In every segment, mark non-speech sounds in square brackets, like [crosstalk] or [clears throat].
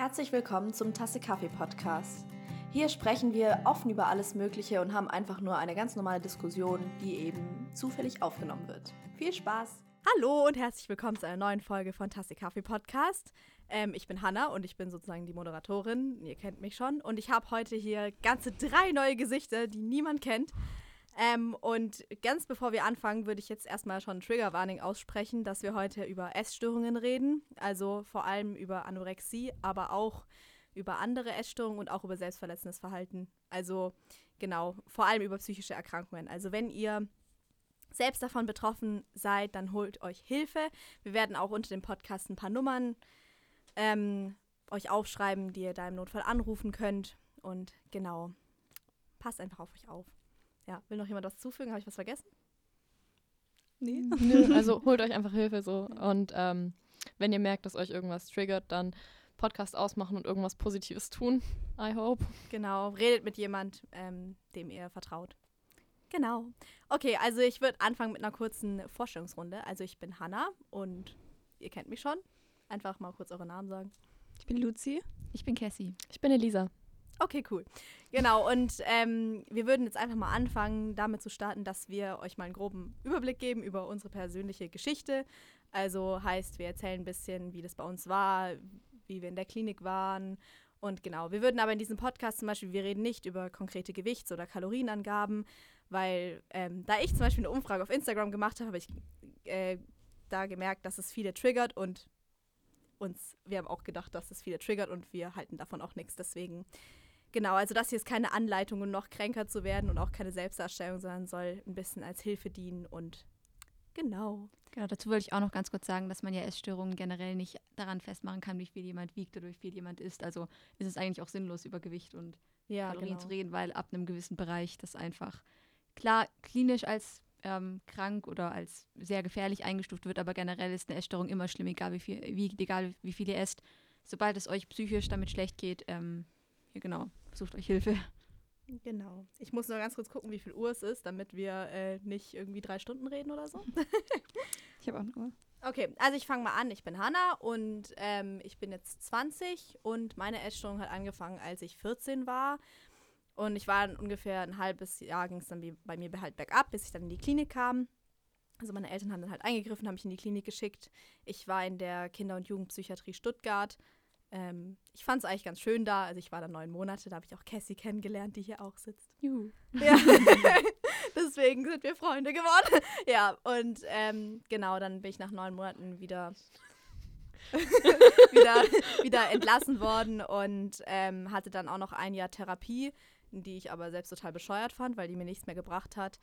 Herzlich willkommen zum Tasse Kaffee Podcast. Hier sprechen wir offen über alles Mögliche und haben einfach nur eine ganz normale Diskussion, die eben zufällig aufgenommen wird. Viel Spaß! Hallo und herzlich willkommen zu einer neuen Folge von Tasse Kaffee Podcast. Ähm, ich bin Hanna und ich bin sozusagen die Moderatorin. Ihr kennt mich schon. Und ich habe heute hier ganze drei neue Gesichter, die niemand kennt. Ähm, und ganz bevor wir anfangen, würde ich jetzt erstmal schon Trigger Warning aussprechen, dass wir heute über Essstörungen reden. Also vor allem über Anorexie, aber auch über andere Essstörungen und auch über selbstverletzendes Verhalten. Also genau, vor allem über psychische Erkrankungen. Also wenn ihr selbst davon betroffen seid, dann holt euch Hilfe. Wir werden auch unter dem Podcast ein paar Nummern ähm, euch aufschreiben, die ihr da im Notfall anrufen könnt. Und genau, passt einfach auf euch auf. Ja, will noch jemand was zufügen? Habe ich was vergessen? Nee. [laughs] Nö, also holt euch einfach Hilfe so. Und ähm, wenn ihr merkt, dass euch irgendwas triggert, dann Podcast ausmachen und irgendwas Positives tun. I hope. Genau, redet mit jemand, ähm, dem ihr vertraut. Genau. Okay, also ich würde anfangen mit einer kurzen Vorstellungsrunde. Also ich bin Hanna und ihr kennt mich schon. Einfach mal kurz eure Namen sagen. Ich bin Luzi. Ich bin Cassie. Ich bin Elisa. Okay, cool. Genau, und ähm, wir würden jetzt einfach mal anfangen, damit zu starten, dass wir euch mal einen groben Überblick geben über unsere persönliche Geschichte. Also heißt, wir erzählen ein bisschen, wie das bei uns war, wie wir in der Klinik waren. Und genau, wir würden aber in diesem Podcast zum Beispiel, wir reden nicht über konkrete Gewichts- oder Kalorienangaben, weil ähm, da ich zum Beispiel eine Umfrage auf Instagram gemacht habe, habe ich äh, da gemerkt, dass es viele triggert und uns, wir haben auch gedacht, dass es viele triggert und wir halten davon auch nichts. Deswegen Genau, also das hier ist keine Anleitung, um noch kränker zu werden und auch keine Selbstdarstellung, sondern soll ein bisschen als Hilfe dienen und genau. Genau, dazu wollte ich auch noch ganz kurz sagen, dass man ja Essstörungen generell nicht daran festmachen kann, wie viel jemand wiegt oder wie viel jemand isst. Also ist es eigentlich auch sinnlos, über Gewicht und ja, Kalorien genau. zu reden, weil ab einem gewissen Bereich das einfach klar klinisch als ähm, krank oder als sehr gefährlich eingestuft wird, aber generell ist eine Essstörung immer schlimm, egal wie viel, wie, egal wie viel ihr esst. Sobald es euch psychisch damit schlecht geht, ähm, genau, sucht euch Hilfe. Genau. Ich muss nur ganz kurz gucken, wie viel Uhr es ist, damit wir äh, nicht irgendwie drei Stunden reden oder so. [laughs] ich habe auch eine Uhr. Okay, also ich fange mal an. Ich bin Hanna und ähm, ich bin jetzt 20 und meine Essstörung hat angefangen, als ich 14 war. Und ich war ungefähr ein halbes Jahr, ging es dann bei mir halt bergab, bis ich dann in die Klinik kam. Also meine Eltern haben dann halt eingegriffen, haben mich in die Klinik geschickt. Ich war in der Kinder- und Jugendpsychiatrie Stuttgart ähm, ich fand es eigentlich ganz schön da. Also ich war da neun Monate, da habe ich auch Cassie kennengelernt, die hier auch sitzt. Juhu. Ja. [laughs] Deswegen sind wir Freunde geworden. ja, und ähm, genau, dann bin ich nach neun Monaten wieder, [laughs] wieder, wieder entlassen worden und ähm, hatte dann auch noch ein Jahr Therapie, die ich aber selbst total bescheuert fand, weil die mir nichts mehr gebracht hat.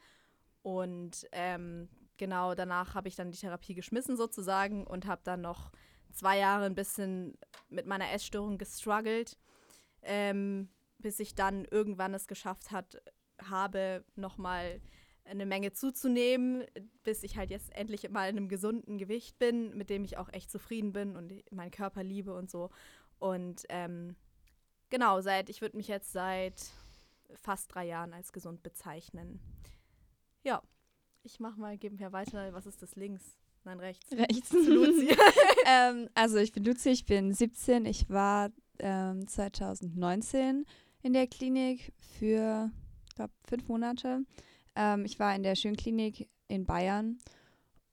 Und ähm, genau danach habe ich dann die Therapie geschmissen sozusagen und habe dann noch zwei Jahre ein bisschen mit meiner Essstörung gestruggelt, ähm, bis ich dann irgendwann es geschafft hat, habe, nochmal eine Menge zuzunehmen, bis ich halt jetzt endlich mal in einem gesunden Gewicht bin, mit dem ich auch echt zufrieden bin und meinen Körper liebe und so. Und ähm, genau, seit, ich würde mich jetzt seit fast drei Jahren als gesund bezeichnen. Ja, ich mach mal, geben wir weiter. Was ist das links? Nein, rechts. Rechts. Zu Luzi. [laughs] [laughs] ähm, also ich bin Luzi, ich bin 17. Ich war ähm, 2019 in der Klinik für, ich glaube, fünf Monate. Ähm, ich war in der Schönklinik in Bayern.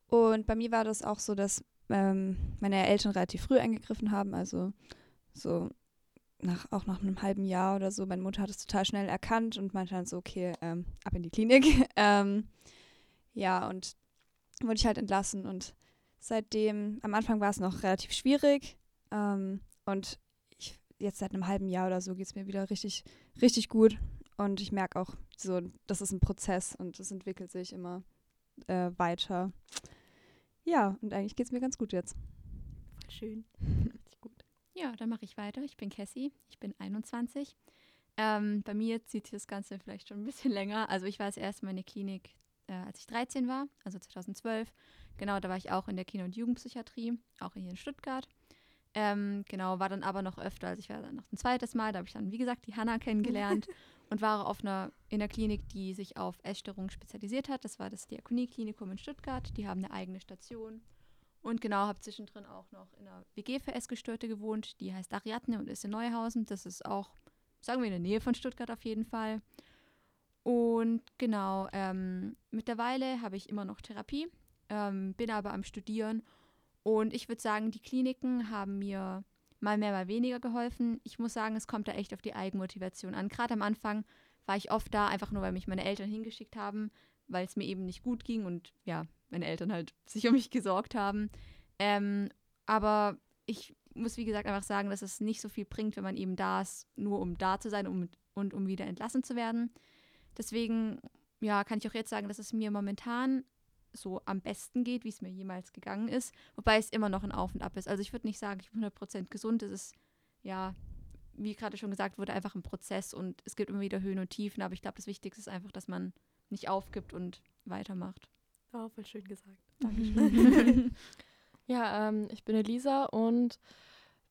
Und bei mir war das auch so, dass ähm, meine Eltern relativ früh eingegriffen haben. Also so nach, auch nach einem halben Jahr oder so. Meine Mutter hat es total schnell erkannt und meinte dann so, okay, ähm, ab in die Klinik. [laughs] Ähm, ja, und wurde ich halt entlassen und seitdem, am Anfang war es noch relativ schwierig ähm, und ich, jetzt seit einem halben Jahr oder so geht es mir wieder richtig, richtig gut und ich merke auch so, das ist ein Prozess und es entwickelt sich immer äh, weiter. Ja, und eigentlich geht es mir ganz gut jetzt. Schön. Gut. Ja, dann mache ich weiter. Ich bin Cassie, ich bin 21. Ähm, bei mir zieht sich das Ganze vielleicht schon ein bisschen länger. Also ich war das erste in der Klinik äh, als ich 13 war, also 2012. Genau, da war ich auch in der Kinder- und Jugendpsychiatrie, auch hier in Stuttgart. Ähm, genau, war dann aber noch öfter, also ich war dann noch ein zweites Mal, da habe ich dann, wie gesagt, die Hanna kennengelernt [laughs] und war auf einer, in einer Klinik, die sich auf Essstörungen spezialisiert hat. Das war das Diakonie-Klinikum in Stuttgart. Die haben eine eigene Station. Und genau, habe zwischendrin auch noch in einer WG für Essgestörte gewohnt. Die heißt Ariadne und ist in Neuhausen. Das ist auch, sagen wir, in der Nähe von Stuttgart auf jeden Fall. Und genau, ähm, mittlerweile habe ich immer noch Therapie, ähm, bin aber am Studieren. Und ich würde sagen, die Kliniken haben mir mal mehr, mal weniger geholfen. Ich muss sagen, es kommt da echt auf die Eigenmotivation an. Gerade am Anfang war ich oft da, einfach nur, weil mich meine Eltern hingeschickt haben, weil es mir eben nicht gut ging und ja, meine Eltern halt [laughs] sich um mich gesorgt haben. Ähm, aber ich muss, wie gesagt, einfach sagen, dass es nicht so viel bringt, wenn man eben da ist, nur um da zu sein um, und um wieder entlassen zu werden. Deswegen, ja, kann ich auch jetzt sagen, dass es mir momentan so am besten geht, wie es mir jemals gegangen ist. Wobei es immer noch ein Auf und Ab ist. Also ich würde nicht sagen, ich bin 100% gesund. Es ist, ja, wie gerade schon gesagt wurde, einfach ein Prozess und es gibt immer wieder Höhen und Tiefen. Aber ich glaube, das Wichtigste ist einfach, dass man nicht aufgibt und weitermacht. Oh, voll schön gesagt. Dankeschön. [laughs] [laughs] ja, ähm, ich bin Elisa und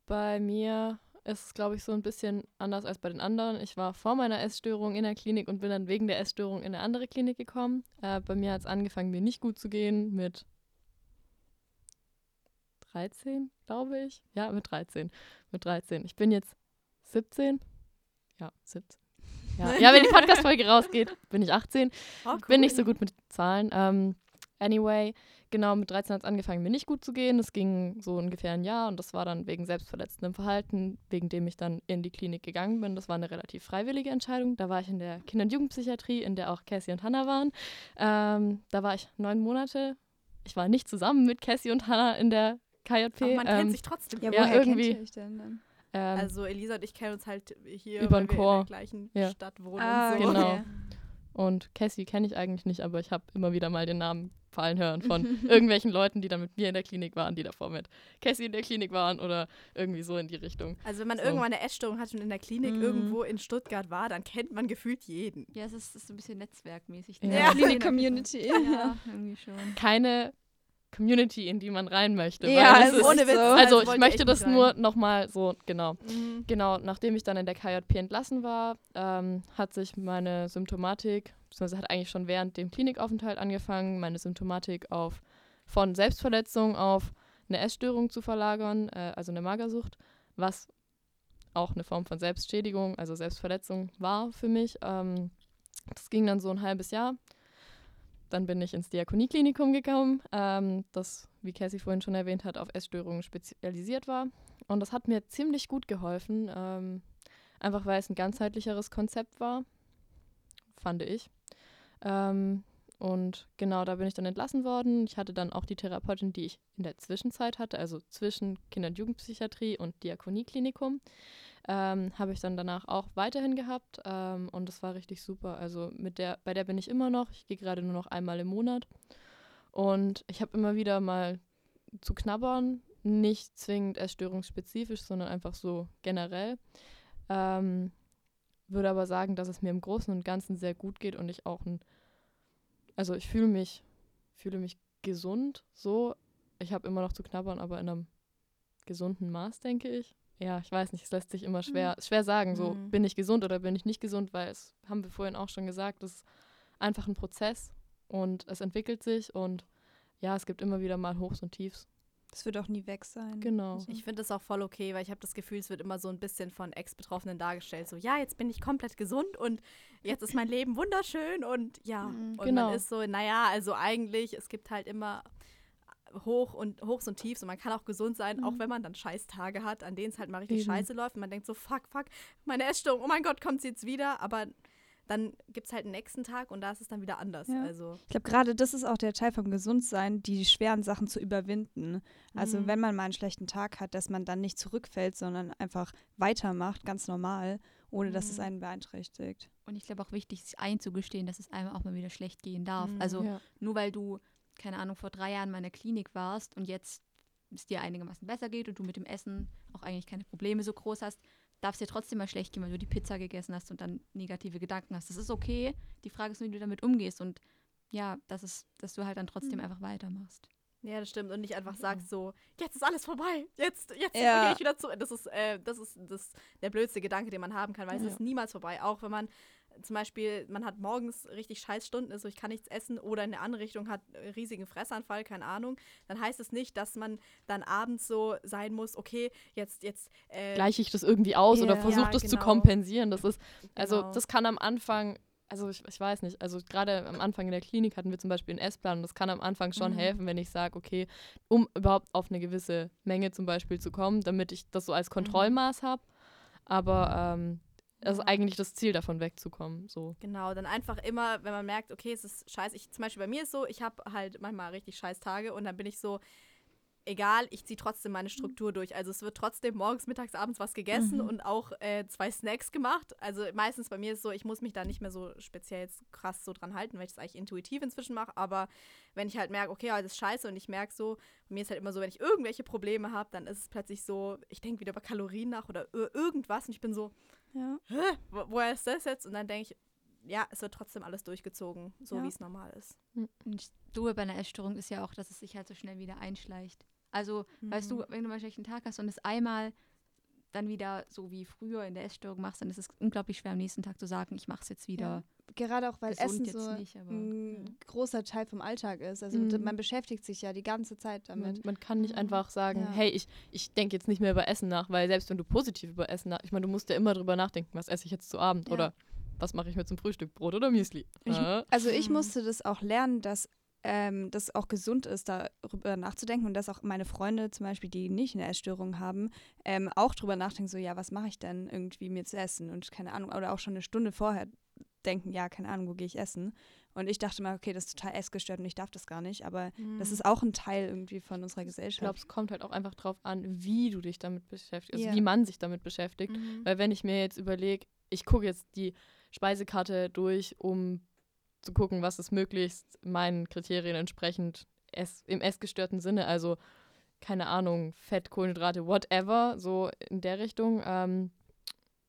bei mir ist es, glaube ich, so ein bisschen anders als bei den anderen. Ich war vor meiner Essstörung in der Klinik und bin dann wegen der Essstörung in eine andere Klinik gekommen. Äh, bei mir hat es angefangen, mir nicht gut zu gehen mit 13, glaube ich. Ja, mit 13. Mit 13. Ich bin jetzt 17. Ja, 17. Ja, ja wenn die Podcast-Folge rausgeht, bin ich 18. Oh, cool. Bin nicht so gut mit Zahlen. Ähm, anyway, genau, mit 13 hat es angefangen, mir nicht gut zu gehen. Das ging so ungefähr ein Jahr und das war dann wegen selbstverletzendem Verhalten, wegen dem ich dann in die Klinik gegangen bin. Das war eine relativ freiwillige Entscheidung. Da war ich in der Kinder- und Jugendpsychiatrie, in der auch Cassie und Hannah waren. Ähm, da war ich neun Monate. Ich war nicht zusammen mit Cassie und Hannah in der KJP. Aber man ähm, kennt sich trotzdem. Ja, ja irgendwie. Kennt ihr euch denn dann? Ähm, also Elisa und ich kennen uns halt hier, über den Chor. in der gleichen ja. Stadt wohnen. Ah, so. Genau. Und Cassie kenne ich eigentlich nicht, aber ich habe immer wieder mal den Namen fallen hören von [laughs] irgendwelchen Leuten, die dann mit mir in der Klinik waren, die davor mit Cassie in der Klinik waren oder irgendwie so in die Richtung. Also wenn man so. irgendwann eine Essstörung hat und in der Klinik mhm. irgendwo in Stuttgart war, dann kennt man gefühlt jeden. Ja, es ist, ist ein bisschen netzwerkmäßig. Ja, [laughs] ja. Klinik-Community. Ja, irgendwie schon. Keine Community, in die man rein möchte. Ja, also ohne Witz. So. Also, also ich möchte das nur nochmal so, genau. Mhm. Genau, nachdem ich dann in der KJP entlassen war, ähm, hat sich meine Symptomatik beziehungsweise hat eigentlich schon während dem Klinikaufenthalt angefangen, meine Symptomatik auf von Selbstverletzung auf eine Essstörung zu verlagern, äh, also eine Magersucht, was auch eine Form von Selbstschädigung, also Selbstverletzung war für mich. Ähm, das ging dann so ein halbes Jahr. Dann bin ich ins Diakonieklinikum gekommen, ähm, das, wie Cassie vorhin schon erwähnt hat, auf Essstörungen spezialisiert war. Und das hat mir ziemlich gut geholfen, ähm, einfach weil es ein ganzheitlicheres Konzept war, fand ich. Ähm, und genau, da bin ich dann entlassen worden. Ich hatte dann auch die Therapeutin, die ich in der Zwischenzeit hatte, also zwischen Kinder- und Jugendpsychiatrie und Diakonieklinikum, ähm, habe ich dann danach auch weiterhin gehabt. Ähm, und das war richtig super. Also mit der, bei der bin ich immer noch. Ich gehe gerade nur noch einmal im Monat. Und ich habe immer wieder mal zu knabbern, nicht zwingend essstörungsspezifisch, sondern einfach so generell. Ähm, würde aber sagen, dass es mir im Großen und Ganzen sehr gut geht und ich auch ein, also ich fühle mich, fühle mich gesund so. Ich habe immer noch zu knabbern, aber in einem gesunden Maß, denke ich. Ja, ich weiß nicht, es lässt sich immer schwer, mhm. schwer sagen, so mhm. bin ich gesund oder bin ich nicht gesund, weil es haben wir vorhin auch schon gesagt, es ist einfach ein Prozess und es entwickelt sich und ja, es gibt immer wieder mal Hochs und Tiefs. Das wird auch nie weg sein. Genau. Also. Ich finde das auch voll okay, weil ich habe das Gefühl, es wird immer so ein bisschen von Ex-Betroffenen dargestellt. So, ja, jetzt bin ich komplett gesund und jetzt ist mein Leben wunderschön und ja. Mhm, und genau. man ist so, naja, also eigentlich, es gibt halt immer Hoch und Hochs und Tiefs und man kann auch gesund sein, mhm. auch wenn man dann scheiß Tage hat, an denen es halt mal richtig Eben. scheiße läuft und man denkt so, fuck, fuck, meine Essstörung, oh mein Gott, kommt sie jetzt wieder, aber dann gibt es halt einen nächsten Tag und da ist es dann wieder anders. Ja. Also. Ich glaube, gerade das ist auch der Teil vom Gesundsein, die schweren Sachen zu überwinden. Also mhm. wenn man mal einen schlechten Tag hat, dass man dann nicht zurückfällt, sondern einfach weitermacht, ganz normal, ohne mhm. dass es mhm. einen beeinträchtigt. Und ich glaube auch wichtig, sich einzugestehen, dass es einem auch mal wieder schlecht gehen darf. Mhm. Also ja. nur weil du, keine Ahnung, vor drei Jahren in der Klinik warst und jetzt es dir einigermaßen besser geht und du mit dem Essen auch eigentlich keine Probleme so groß hast, darf es dir trotzdem mal schlecht gehen, weil du die Pizza gegessen hast und dann negative Gedanken hast. Das ist okay. Die Frage ist nur, wie du damit umgehst und ja, das ist, dass du halt dann trotzdem mhm. einfach weitermachst. Ja, das stimmt. Und nicht einfach sagst so, jetzt ist alles vorbei. Jetzt, jetzt ja. gehe ich wieder zurück. Das ist, äh, das ist das, der blödste Gedanke, den man haben kann, weil ja. es ist niemals vorbei. Auch wenn man zum Beispiel, man hat morgens richtig scheiß Stunden, ist so, ich kann nichts essen oder in der andere Richtung hat riesigen Fressanfall, keine Ahnung, dann heißt es nicht, dass man dann abends so sein muss, okay, jetzt, jetzt. Äh, Gleiche ich das irgendwie aus yeah. oder versuche ja, das genau. zu kompensieren. Das ist, also genau. das kann am Anfang also ich, ich, weiß nicht, also gerade am Anfang in der Klinik hatten wir zum Beispiel einen Essplan und das kann am Anfang schon mhm. helfen, wenn ich sage, okay, um überhaupt auf eine gewisse Menge zum Beispiel zu kommen, damit ich das so als mhm. Kontrollmaß habe. Aber ähm, das ist eigentlich das Ziel, davon wegzukommen. So. Genau, dann einfach immer, wenn man merkt, okay, es ist scheiße. Ich, zum Beispiel bei mir ist so, ich habe halt manchmal richtig scheiß Tage und dann bin ich so, egal, ich ziehe trotzdem meine Struktur durch. Also es wird trotzdem morgens, mittags, abends was gegessen mhm. und auch äh, zwei Snacks gemacht. Also meistens bei mir ist es so, ich muss mich da nicht mehr so speziell jetzt krass so dran halten, weil ich das eigentlich intuitiv inzwischen mache. Aber wenn ich halt merke, okay, das ist scheiße und ich merke so, bei mir ist halt immer so, wenn ich irgendwelche Probleme habe, dann ist es plötzlich so, ich denke wieder über Kalorien nach oder irgendwas und ich bin so, ja. Wo, woher ist das jetzt? Und dann denke ich, ja, es wird trotzdem alles durchgezogen, so ja. wie es normal ist. Und Duhe bei einer Essstörung ist ja auch, dass es sich halt so schnell wieder einschleicht. Also, mhm. weißt du, mhm. wenn du mal einen schlechten Tag hast und es einmal dann wieder so wie früher in der Essstörung machst, dann ist es unglaublich schwer am nächsten Tag zu sagen, ich mache es jetzt wieder. Ja. Gerade auch, weil Essen so nicht, aber, ein ja. großer Teil vom Alltag ist. Also mhm. man beschäftigt sich ja die ganze Zeit damit. Man, man kann nicht einfach sagen, ja. hey, ich, ich denke jetzt nicht mehr über Essen nach, weil selbst wenn du positiv über Essen nach, ich meine, du musst ja immer drüber nachdenken, was esse ich jetzt zu Abend oder was mache ich mir zum Frühstück, Brot oder Müsli. Ich, also ich mhm. musste das auch lernen, dass ähm, das auch gesund ist, darüber nachzudenken und dass auch meine Freunde zum Beispiel, die nicht eine Essstörung haben, ähm, auch darüber nachdenken, so ja, was mache ich denn irgendwie mir zu essen und keine Ahnung, oder auch schon eine Stunde vorher denken, ja, keine Ahnung, wo gehe ich essen. Und ich dachte mal, okay, das ist total essgestört und ich darf das gar nicht, aber mhm. das ist auch ein Teil irgendwie von unserer Gesellschaft. Ich glaube, es kommt halt auch einfach drauf an, wie du dich damit beschäftigst, also yeah. wie man sich damit beschäftigt. Mhm. Weil wenn ich mir jetzt überlege, ich gucke jetzt die Speisekarte durch, um zu gucken, was ist möglichst meinen Kriterien entsprechend es, im essgestörten Sinne, also keine Ahnung, Fett, Kohlenhydrate, whatever, so in der Richtung. Ähm,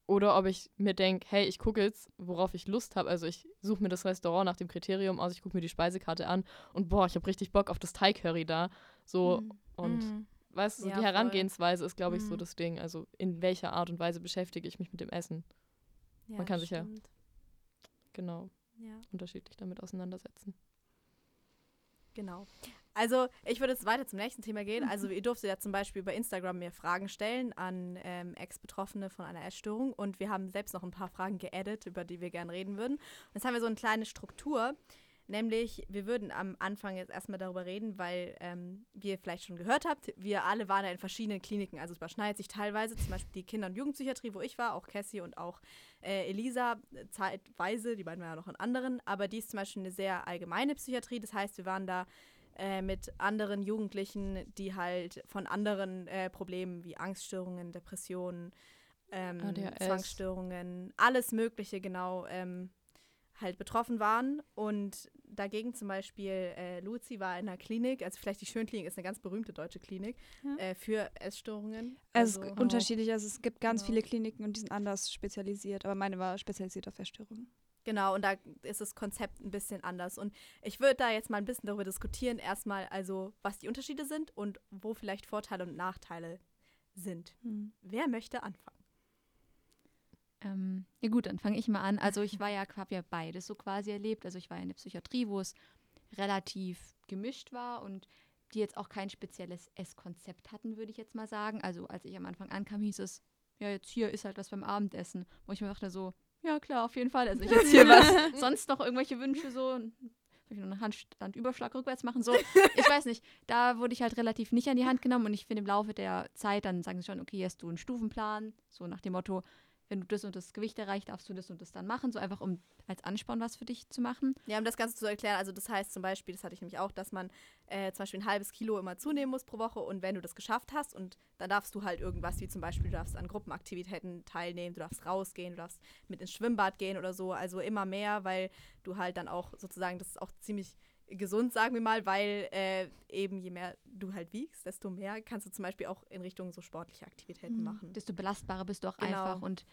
oder ob ich mir denke, hey, ich gucke jetzt, worauf ich Lust habe. Also ich suche mir das Restaurant nach dem Kriterium aus, ich gucke mir die Speisekarte an und boah, ich habe richtig Bock auf das Thai-Curry da. So mm. und mm. weißt du, so ja, die Herangehensweise voll. ist, glaube ich, mm. so mhm. das Ding. Also in welcher Art und Weise beschäftige ich mich mit dem Essen. Ja, Man kann sich ja genau ja. unterschiedlich damit auseinandersetzen. Genau. Also ich würde jetzt weiter zum nächsten Thema gehen. Also ihr durftet ja zum Beispiel bei Instagram mir Fragen stellen an ähm, Ex-Betroffene von einer Essstörung. Und wir haben selbst noch ein paar Fragen geaddet, über die wir gerne reden würden. Und jetzt haben wir so eine kleine Struktur, nämlich wir würden am Anfang jetzt erstmal darüber reden, weil ähm, wie ihr vielleicht schon gehört habt, wir alle waren ja in verschiedenen Kliniken, also es überschneidet sich teilweise, zum Beispiel die Kinder- und Jugendpsychiatrie, wo ich war, auch Cassie und auch äh, Elisa zeitweise, die beiden waren ja noch in anderen, aber die ist zum Beispiel eine sehr allgemeine Psychiatrie, das heißt, wir waren da äh, mit anderen Jugendlichen, die halt von anderen äh, Problemen wie Angststörungen, Depressionen, ähm, Zwangsstörungen, alles Mögliche genau ähm, halt betroffen waren. Und dagegen zum Beispiel äh, Luzi war in einer Klinik, also vielleicht die Schönklinik ist eine ganz berühmte deutsche Klinik ja. äh, für Essstörungen. Also, also unterschiedlich, also es gibt ganz genau. viele Kliniken und die sind anders spezialisiert, aber meine war spezialisiert auf Essstörungen. Genau, und da ist das Konzept ein bisschen anders. Und ich würde da jetzt mal ein bisschen darüber diskutieren, erstmal also, was die Unterschiede sind und wo vielleicht Vorteile und Nachteile sind. Hm. Wer möchte anfangen? Ähm, ja gut, dann fange ich mal an. Also ich war ja, habe ja beides so quasi erlebt. Also ich war in der Psychiatrie, wo es relativ gemischt war und die jetzt auch kein spezielles Esskonzept hatten, würde ich jetzt mal sagen. Also als ich am Anfang ankam, hieß es, ja, jetzt hier ist halt was beim Abendessen. Wo ich mir dachte so, ja klar, auf jeden Fall. Also ich jetzt hier was, [laughs] sonst noch irgendwelche Wünsche so, soll ich noch einen Handstandüberschlag rückwärts machen? So, [laughs] ich weiß nicht. Da wurde ich halt relativ nicht an die Hand genommen und ich finde im Laufe der Zeit, dann sagen sie schon, okay, hast du einen Stufenplan, so nach dem Motto, wenn du das und das Gewicht erreicht, darfst du das und das dann machen, so einfach um als Ansporn was für dich zu machen. Ja, um das Ganze zu erklären, also das heißt zum Beispiel, das hatte ich nämlich auch, dass man äh, zum Beispiel ein halbes Kilo immer zunehmen muss pro Woche und wenn du das geschafft hast und dann darfst du halt irgendwas, wie zum Beispiel, du darfst an Gruppenaktivitäten teilnehmen, du darfst rausgehen, du darfst mit ins Schwimmbad gehen oder so, also immer mehr, weil du halt dann auch sozusagen, das ist auch ziemlich gesund, sagen wir mal, weil äh, eben je mehr du halt wiegst, desto mehr kannst du zum Beispiel auch in Richtung so sportliche Aktivitäten mhm. machen. Desto belastbarer bist du auch genau. einfach und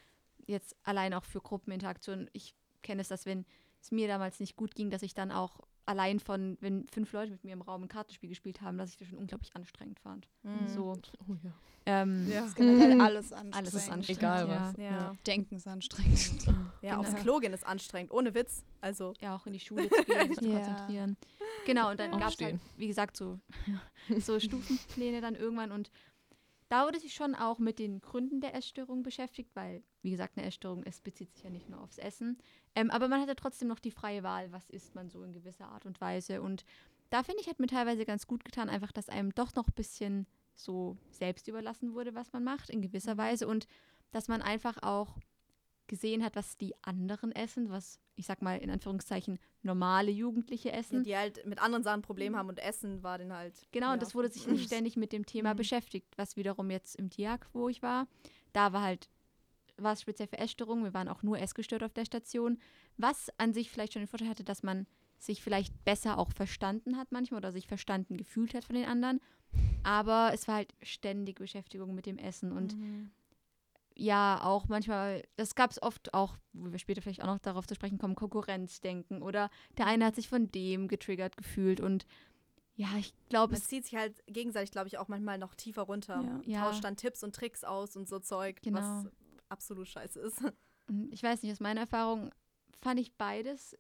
jetzt allein auch für Gruppeninteraktion. Ich kenne es, dass wenn es mir damals nicht gut ging, dass ich dann auch allein von, wenn fünf Leute mit mir im Raum ein Kartenspiel gespielt haben, dass ich das schon unglaublich anstrengend fand. Mhm. So. Oh, ja. Ähm, ja. ist generell alles anstrengend. Alles ist anstrengend. Egal was. Ja. ja. Denken ist anstrengend. Ja, genau. aufs Klo gehen ist anstrengend, ohne Witz. Also. Ja, auch in die Schule zu gehen, sich zu konzentrieren. Genau, und dann gab es halt, wie gesagt, so, [laughs] so Stufenpläne dann irgendwann und da wurde sich schon auch mit den Gründen der Essstörung beschäftigt, weil, wie gesagt, eine Essstörung, es bezieht sich ja nicht nur aufs Essen. Ähm, aber man hatte trotzdem noch die freie Wahl, was isst man so in gewisser Art und Weise. Und da finde ich, hat mir teilweise ganz gut getan, einfach, dass einem doch noch ein bisschen so selbst überlassen wurde, was man macht, in gewisser Weise. Und dass man einfach auch gesehen hat, was die anderen essen, was ich sag mal in Anführungszeichen normale Jugendliche essen. Ja, die halt mit anderen Sachen Probleme haben und Essen war dann halt. Genau, ja. und das wurde sich nicht ständig mit dem Thema mhm. beschäftigt, was wiederum jetzt im TIAC, wo ich war, da war halt, war es speziell für Essstörungen, wir waren auch nur essgestört auf der Station, was an sich vielleicht schon den Vorteil hatte, dass man sich vielleicht besser auch verstanden hat manchmal oder sich verstanden gefühlt hat von den anderen. Aber es war halt ständig Beschäftigung mit dem Essen und mhm ja auch manchmal, das gab es oft auch, wo wir später vielleicht auch noch darauf zu sprechen kommen, Konkurrenzdenken oder der eine hat sich von dem getriggert gefühlt und ja, ich glaube, es zieht sich halt gegenseitig, glaube ich, auch manchmal noch tiefer runter. Ja. Tauscht dann Tipps und Tricks aus und so Zeug, genau. was absolut scheiße ist. [laughs] Ich weiß nicht, aus meiner Erfahrung fand ich beides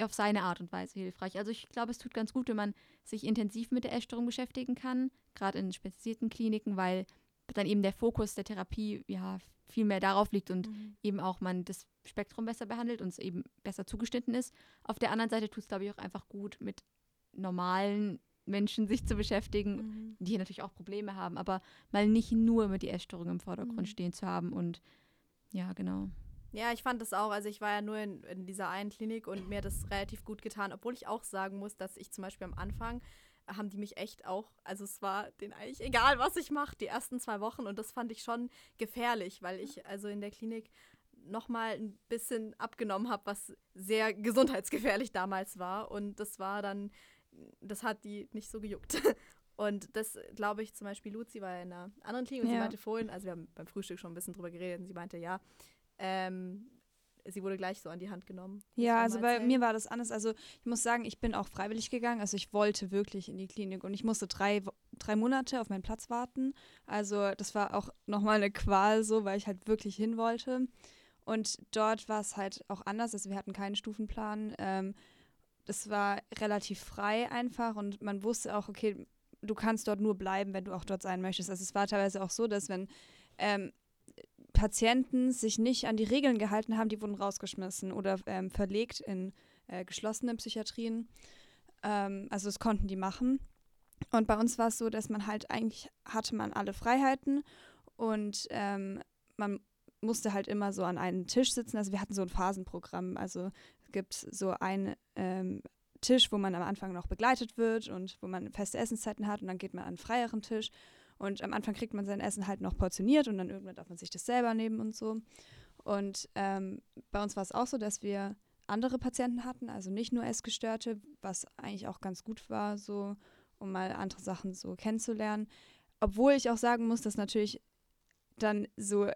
auf seine Art und Weise hilfreich. Also ich glaube, es tut ganz gut, wenn man sich intensiv mit der Essstörung beschäftigen kann, gerade in spezialisierten Kliniken, weil dann eben der Fokus der Therapie ja viel mehr darauf liegt und mhm. eben auch man das Spektrum besser behandelt und es eben besser zugeschnitten ist. Auf der anderen Seite tut es, glaube ich, auch einfach gut, mit normalen Menschen sich zu beschäftigen, mhm. die natürlich auch Probleme haben, aber mal nicht nur mit die Essstörung im Vordergrund mhm. stehen zu haben und ja, genau. Ja, ich fand das auch. Also ich war ja nur in, in dieser einen Klinik und mir hat das relativ gut getan, obwohl ich auch sagen muss, dass ich zum Beispiel am Anfang haben die mich echt auch, also es war denen eigentlich egal, was ich mache, die ersten zwei Wochen und das fand ich schon gefährlich, weil ich also in der Klinik nochmal ein bisschen abgenommen habe, was sehr gesundheitsgefährlich damals war und das war dann, das hat die nicht so gejuckt. [laughs] Und das glaube ich zum Beispiel, Luzi war in einer anderen Klinik und ja. sie meinte vorhin, also wir haben beim Frühstück schon ein bisschen drüber geredet und sie meinte, ja, ähm, sie wurde gleich so an die Hand genommen. Ja, also bei mir war das anders. Also ich muss sagen, ich bin auch freiwillig gegangen. Also ich wollte wirklich in die Klinik und ich musste drei, drei Monate auf meinen Platz warten. Also das war auch nochmal eine Qual so, weil ich halt wirklich hin wollte. Und dort war es halt auch anders. Also wir hatten keinen Stufenplan. Ähm, das war relativ frei einfach und man wusste auch, okay, du kannst dort nur bleiben, wenn du auch dort sein möchtest. Also es war teilweise auch so, dass wenn ähm, Patienten sich nicht an die Regeln gehalten haben, die wurden rausgeschmissen oder ähm, verlegt in äh, geschlossene Psychiatrien. Ähm, also das konnten die machen. Und bei uns war es so, dass man halt eigentlich hatte man alle Freiheiten und ähm, man musste halt immer so an einen Tisch sitzen. Also wir hatten so ein Phasenprogramm. Also es gibt so einen ähm, Tisch, wo man am Anfang noch begleitet wird und wo man feste Essenszeiten hat und dann geht man an einen freieren Tisch und am Anfang kriegt man sein Essen halt noch portioniert und dann irgendwann darf man sich das selber nehmen und so. Und ähm, bei uns war es auch so, dass wir andere Patienten hatten, also nicht nur Essgestörte, was eigentlich auch ganz gut war, so um mal andere Sachen so kennenzulernen. Obwohl ich auch sagen muss, dass natürlich dann so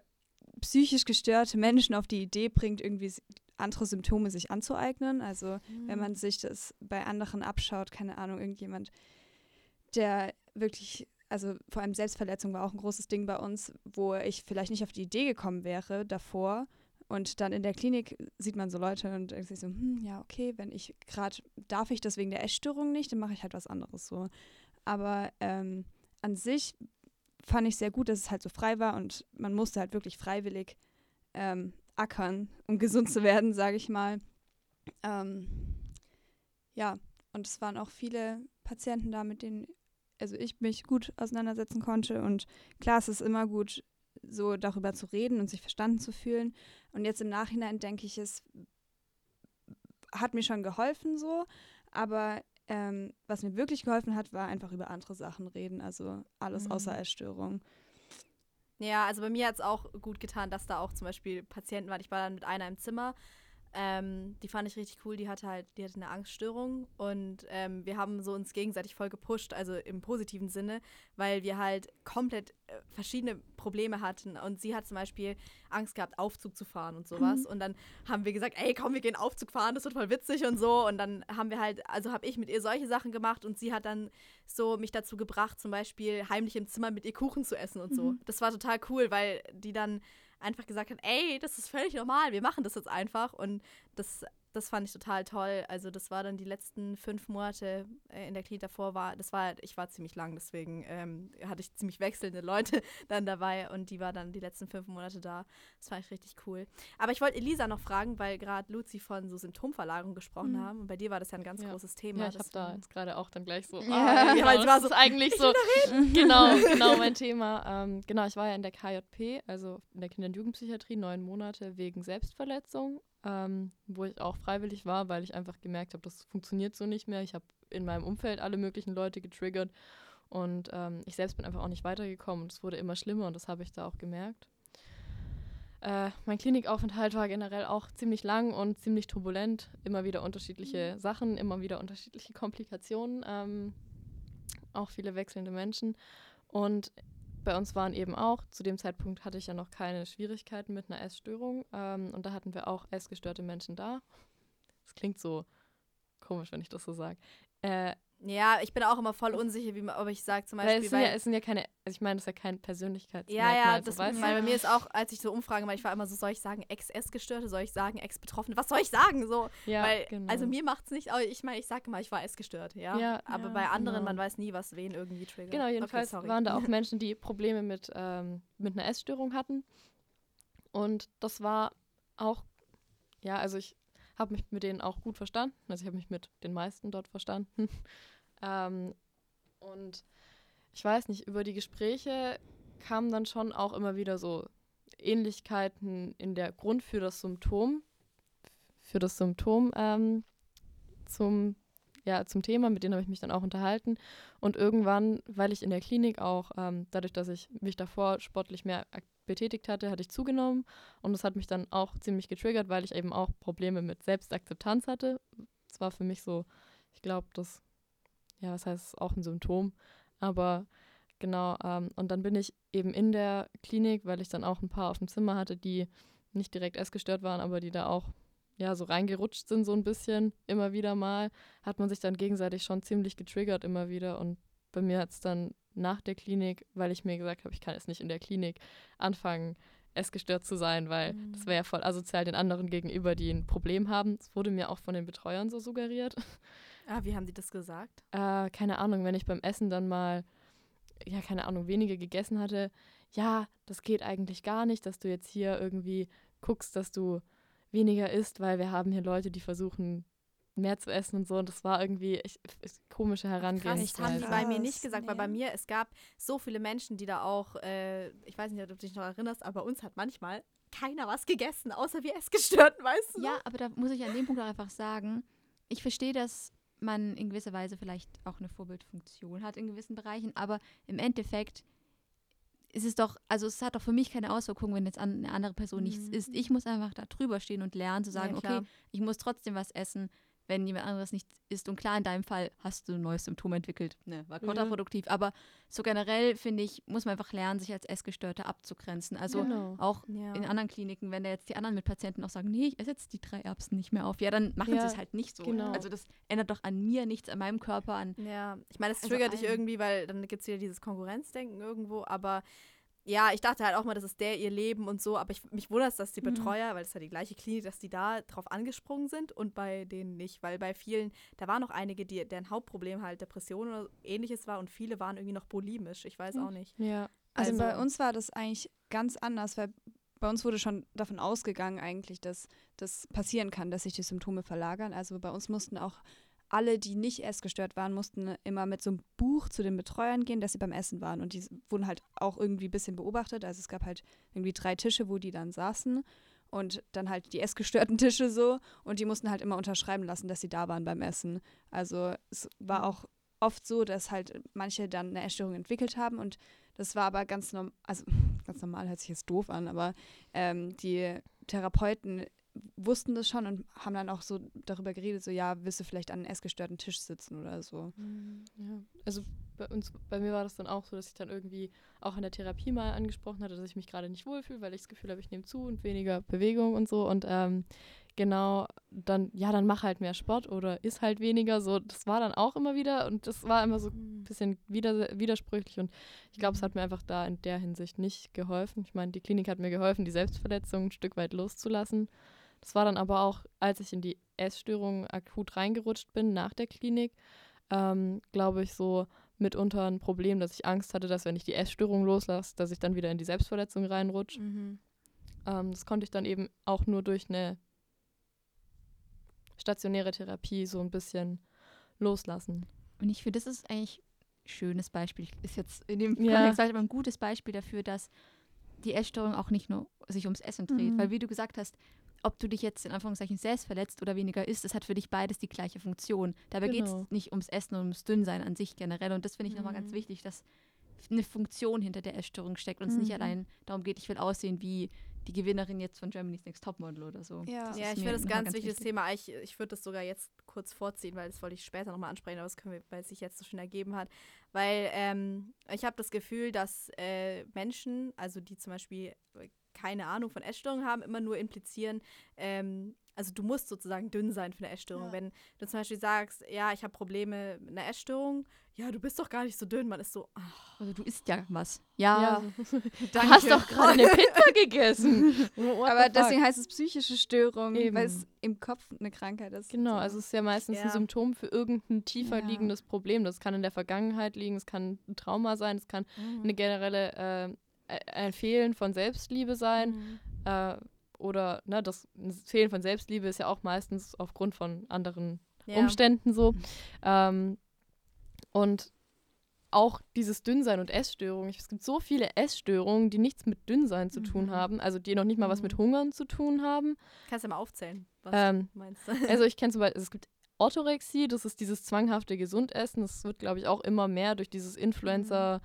psychisch gestörte Menschen auf die Idee bringt, irgendwie andere Symptome sich anzueignen. Also mhm. wenn man sich das bei anderen abschaut, keine Ahnung, irgendjemand, der wirklich also vor allem Selbstverletzung war auch ein großes Ding bei uns, wo ich vielleicht nicht auf die Idee gekommen wäre davor. Und dann in der Klinik sieht man so Leute und denkt sich so, hm, ja, okay, wenn ich gerade, darf ich das wegen der Essstörung nicht, dann mache ich halt was anderes so. Aber ähm, an sich fand ich sehr gut, dass es halt so frei war und man musste halt wirklich freiwillig ähm, ackern, um [laughs] gesund zu werden, sage ich mal. Ähm, ja, und es waren auch viele Patienten da, mit denen also ich mich gut auseinandersetzen konnte. Und klar, es ist immer gut, so darüber zu reden und sich verstanden zu fühlen. Und jetzt im Nachhinein denke ich, es hat mir schon geholfen so, aber ähm, was mir wirklich geholfen hat, war einfach über andere Sachen reden, also alles mhm. außer Essstörung. Ja, also bei mir hat es auch gut getan, dass da auch zum Beispiel Patienten waren. Ich war dann mit einer im Zimmer Ähm, die fand ich richtig cool. Die hatte halt, die hatte eine Angststörung und ähm, wir haben so uns gegenseitig voll gepusht, also im positiven Sinne, weil wir halt komplett äh, verschiedene Probleme hatten. Und sie hat zum Beispiel Angst gehabt, Aufzug zu fahren und sowas. Mhm. Und dann haben wir gesagt, ey, komm, wir gehen Aufzug fahren, das wird voll witzig und so. Und dann haben wir halt, also habe ich mit ihr solche Sachen gemacht und sie hat dann so mich dazu gebracht, zum Beispiel heimlich im Zimmer mit ihr Kuchen zu essen und so. Mhm. Das war total cool, weil die dann einfach gesagt hat, ey, das ist völlig normal, wir machen das jetzt einfach. Und das, das fand ich total toll. Also das war dann die letzten fünf Monate äh, in der Klinik davor war, das war, ich war ziemlich lang, deswegen ähm, hatte ich ziemlich wechselnde Leute [laughs] dann dabei und die war dann die letzten fünf Monate da. Das fand ich richtig cool. Aber ich wollte Elisa noch fragen, weil gerade Luzi von so Symptomverlagerung gesprochen mhm. haben und bei dir war das ja ein ganz ja. großes Thema. Ja, ich habe da jetzt gerade auch dann gleich so, ja, [laughs] [laughs] oh, genau, das ist eigentlich so, genau, genau mein Thema. Ähm, genau, ich war ja in der KJP, also in der Kinder- und Jugendpsychiatrie, neun Monate wegen Selbstverletzung ähm, wo ich auch freiwillig war, weil ich einfach gemerkt habe, das funktioniert so nicht mehr. Ich habe in meinem Umfeld alle möglichen Leute getriggert und ähm, ich selbst bin einfach auch nicht weitergekommen. Es wurde immer schlimmer und das habe ich da auch gemerkt. Äh, mein Klinikaufenthalt war generell auch ziemlich lang und ziemlich turbulent. Immer wieder unterschiedliche mhm. Sachen, immer wieder unterschiedliche [laughs] Komplikationen, ähm, auch viele wechselnde Menschen. Und bei uns waren eben auch, zu dem Zeitpunkt hatte ich ja noch keine Schwierigkeiten mit einer Essstörung ähm, und da hatten wir auch essgestörte Menschen da. Das klingt so komisch, wenn ich das so sage. Äh, ja, ich bin auch immer voll unsicher, wie ob ich sage zum Beispiel. Weil es, sind ja, es sind ja keine, also ich meine, das ist ja kein Persönlichkeitsmerkmal. Ja, ja, das, so, weil bei mir ist auch, als ich so Umfragen war, ich war immer so, soll ich sagen Ex-Essgestörte, soll ich sagen Ex-Betroffene, was soll ich sagen? So, ja, weil, genau. also mir macht es nicht, aber ich meine, ich sage immer, ich war Essgestört, ja. ja aber ja, bei anderen, genau. man weiß nie, was wen irgendwie triggert. Genau, jedenfalls okay, waren da auch [laughs] Menschen, die Probleme mit, ähm, mit einer Essstörung hatten. Und das war auch, ja, also ich habe mich mit denen auch gut verstanden. Also ich habe mich mit den meisten dort verstanden. [laughs] ähm, und ich weiß nicht, über die Gespräche kamen dann schon auch immer wieder so Ähnlichkeiten in der Grund für das Symptom, für das Symptom ähm, zum, ja, zum Thema, mit denen habe ich mich dann auch unterhalten. Und irgendwann, weil ich in der Klinik auch, ähm, dadurch, dass ich mich davor sportlich mehr betätigt hatte, hatte ich zugenommen. Und das hat mich dann auch ziemlich getriggert, weil ich eben auch Probleme mit Selbstakzeptanz hatte. Das war für mich so, ich glaube, das, ja, was heißt auch ein Symptom. Aber genau, ähm, und dann bin ich eben in der Klinik, weil ich dann auch ein paar auf dem Zimmer hatte, die nicht direkt essgestört waren, aber die da auch ja, so reingerutscht sind, so ein bisschen, immer wieder mal, hat man sich dann gegenseitig schon ziemlich getriggert immer wieder. Und bei mir hat es dann nach der Klinik, weil ich mir gesagt habe, ich kann jetzt nicht in der Klinik anfangen, essgestört zu sein, weil mhm. das wäre ja voll asozial den anderen gegenüber, die ein Problem haben. Das wurde mir auch von den Betreuern so suggeriert. Ah, wie haben die das gesagt? Äh, keine Ahnung, wenn ich beim Essen dann mal, ja, keine Ahnung, wenige gegessen hatte, ja, das geht eigentlich gar nicht, dass du jetzt hier irgendwie guckst, dass du weniger isst, weil wir haben hier Leute, die versuchen, mehr zu essen und so. Und das war irgendwie ich, komische Herangehensweise. Das haben die bei mir nicht gesagt, nee. weil bei mir, es gab so viele Menschen, die da auch, äh, ich weiß nicht, ob du dich noch erinnerst, aber bei uns hat manchmal keiner was gegessen, außer wir es gestört, [laughs] weißt du? Ja, aber da muss ich an dem Punkt auch einfach sagen, ich verstehe, dass man in gewisser Weise vielleicht auch eine Vorbildfunktion hat in gewissen Bereichen, aber im Endeffekt ist es doch, also es hat doch für mich keine Auswirkungen, wenn jetzt eine andere Person mhm. nichts isst. Ich muss einfach da drüber stehen und lernen zu sagen, ja, okay, ich muss trotzdem was essen, wenn jemand anderes nicht isst. Und klar, in deinem Fall hast du ein neues Symptom entwickelt. Ne, war kontraproduktiv. Mhm. Aber so generell, finde ich, muss man einfach lernen, sich als Essgestörte abzugrenzen. Also genau. auch ja. in anderen Kliniken, wenn da jetzt die anderen mit Patienten auch sagen, nee, ich esse jetzt die drei Erbsen nicht mehr auf, ja, dann machen ja, sie es halt nicht so. Genau. Also das ändert doch an mir nichts, an meinem Körper, an. Ja, ich meine, es also triggert dich irgendwie, weil dann gibt es wieder dieses Konkurrenzdenken irgendwo, aber ja, ich dachte halt auch mal, das ist der ihr Leben und so, aber ich, mich wundert es, dass die mhm. Betreuer, mhm. weil es ja die gleiche Klinik, dass die da drauf angesprungen sind und bei denen nicht, weil bei vielen, da waren noch einige, die, deren Hauptproblem halt Depression oder ähnliches war und viele waren irgendwie noch bulimisch, ich weiß mhm. auch nicht. Ja. Also, also bei uns war das eigentlich ganz anders, weil bei uns wurde schon davon ausgegangen eigentlich, dass das passieren kann, dass sich die Symptome verlagern. Also bei uns mussten auch alle, die nicht essgestört waren, mussten immer mit so einem Buch zu den Betreuern gehen, dass sie beim Essen waren. Und die wurden halt auch irgendwie ein bisschen beobachtet. Also es gab halt irgendwie drei Tische, wo die dann saßen. Und dann halt die essgestörten [laughs] Tische so. Und die mussten halt immer unterschreiben lassen, dass sie da waren beim Essen. Also es war mhm. auch oft so, dass halt manche dann eine Essstörung entwickelt haben. Und das war aber ganz normal, also [laughs] ganz normal hört sich jetzt doof an, aber ähm, die Therapeuten wussten das schon und haben dann auch so darüber geredet, so ja, willst du vielleicht an einem essgestörten Tisch sitzen oder so. Mhm, ja, also bei uns, bei mir war das dann auch so, dass ich dann irgendwie auch in der Therapie mal angesprochen hatte, dass ich mich gerade nicht wohlfühle, weil ich das Gefühl habe, ich nehme zu und weniger Bewegung und so und ähm, genau, dann, ja, dann mach halt mehr Sport oder isst halt weniger. So, das war dann auch immer wieder und das war immer so ein mhm. bisschen wider, widersprüchlich und ich glaube, es hat mir einfach da in der Hinsicht nicht geholfen. Ich meine, die Klinik hat mir geholfen, die Selbstverletzung ein Stück weit loszulassen. Das war dann aber auch, als ich in die Essstörung akut reingerutscht bin nach der Klinik, ähm, glaube ich, so mitunter ein Problem, dass ich Angst hatte, dass wenn ich die Essstörung loslasse, dass ich dann wieder in die Selbstverletzung reinrutsche. Mhm. Ähm, das konnte ich dann eben auch nur durch eine stationäre Therapie so ein bisschen loslassen. Und ich finde, das ist eigentlich ein schönes Beispiel. Ist jetzt in dem ja. Kontext halt ein gutes Beispiel dafür, dass die Essstörung auch nicht nur sich ums Essen dreht. Mhm. Weil wie du gesagt hast, ob du dich jetzt in Anführungszeichen selbst verletzt oder weniger isst, das hat für dich beides die gleiche Funktion. Dabei genau. geht es nicht ums Essen und ums Dünnsein an sich generell. Und das finde ich mhm. nochmal ganz wichtig, dass eine Funktion hinter der Essstörung steckt und es mhm. nicht allein darum geht, ich will aussehen wie die Gewinnerin jetzt von Germany's Next Topmodel oder so. Ja, ja ich finde das ganz, ganz wichtiges wichtig. Thema. Ich, ich würde das sogar jetzt kurz vorziehen, weil das wollte ich später nochmal ansprechen, aber das können wir, weil es sich jetzt so schön ergeben hat. Weil ähm, ich habe das Gefühl, dass äh, Menschen, also die zum Beispiel keine Ahnung von Essstörungen haben, immer nur implizieren, ähm, also du musst sozusagen dünn sein für eine Essstörung. Ja. Wenn du zum Beispiel sagst, ja, ich habe Probleme mit einer Essstörung, ja, du bist doch gar nicht so dünn, man ist so. Ach. Also du isst ja was. Ja. ja. du [laughs] hast doch gerade eine Pizza [laughs] gegessen. Aber deswegen heißt es psychische Störung, Eben. weil es im Kopf eine Krankheit ist. Genau, also es ist ja meistens ja. ein Symptom für irgendein tiefer ja. liegendes Problem. Das kann in der Vergangenheit liegen, es kann ein Trauma sein, es kann mhm. eine generelle äh, ein Fehlen von Selbstliebe sein. Mhm. Äh, oder ne, das Fehlen von Selbstliebe ist ja auch meistens aufgrund von anderen Umständen so. Mhm. Ähm, und auch dieses Dünnsein und Essstörungen. Es gibt so viele Essstörungen, die nichts mit Dünnsein zu mhm. tun haben, also die noch nicht mal mhm. was mit Hungern zu tun haben. Kannst du mal aufzählen, was ähm, du meinst. [laughs] also ich kenne zum Beispiel, es gibt Orthorexie, das ist dieses zwanghafte Gesundessen. Das wird, glaube ich, auch immer mehr durch dieses Influencer-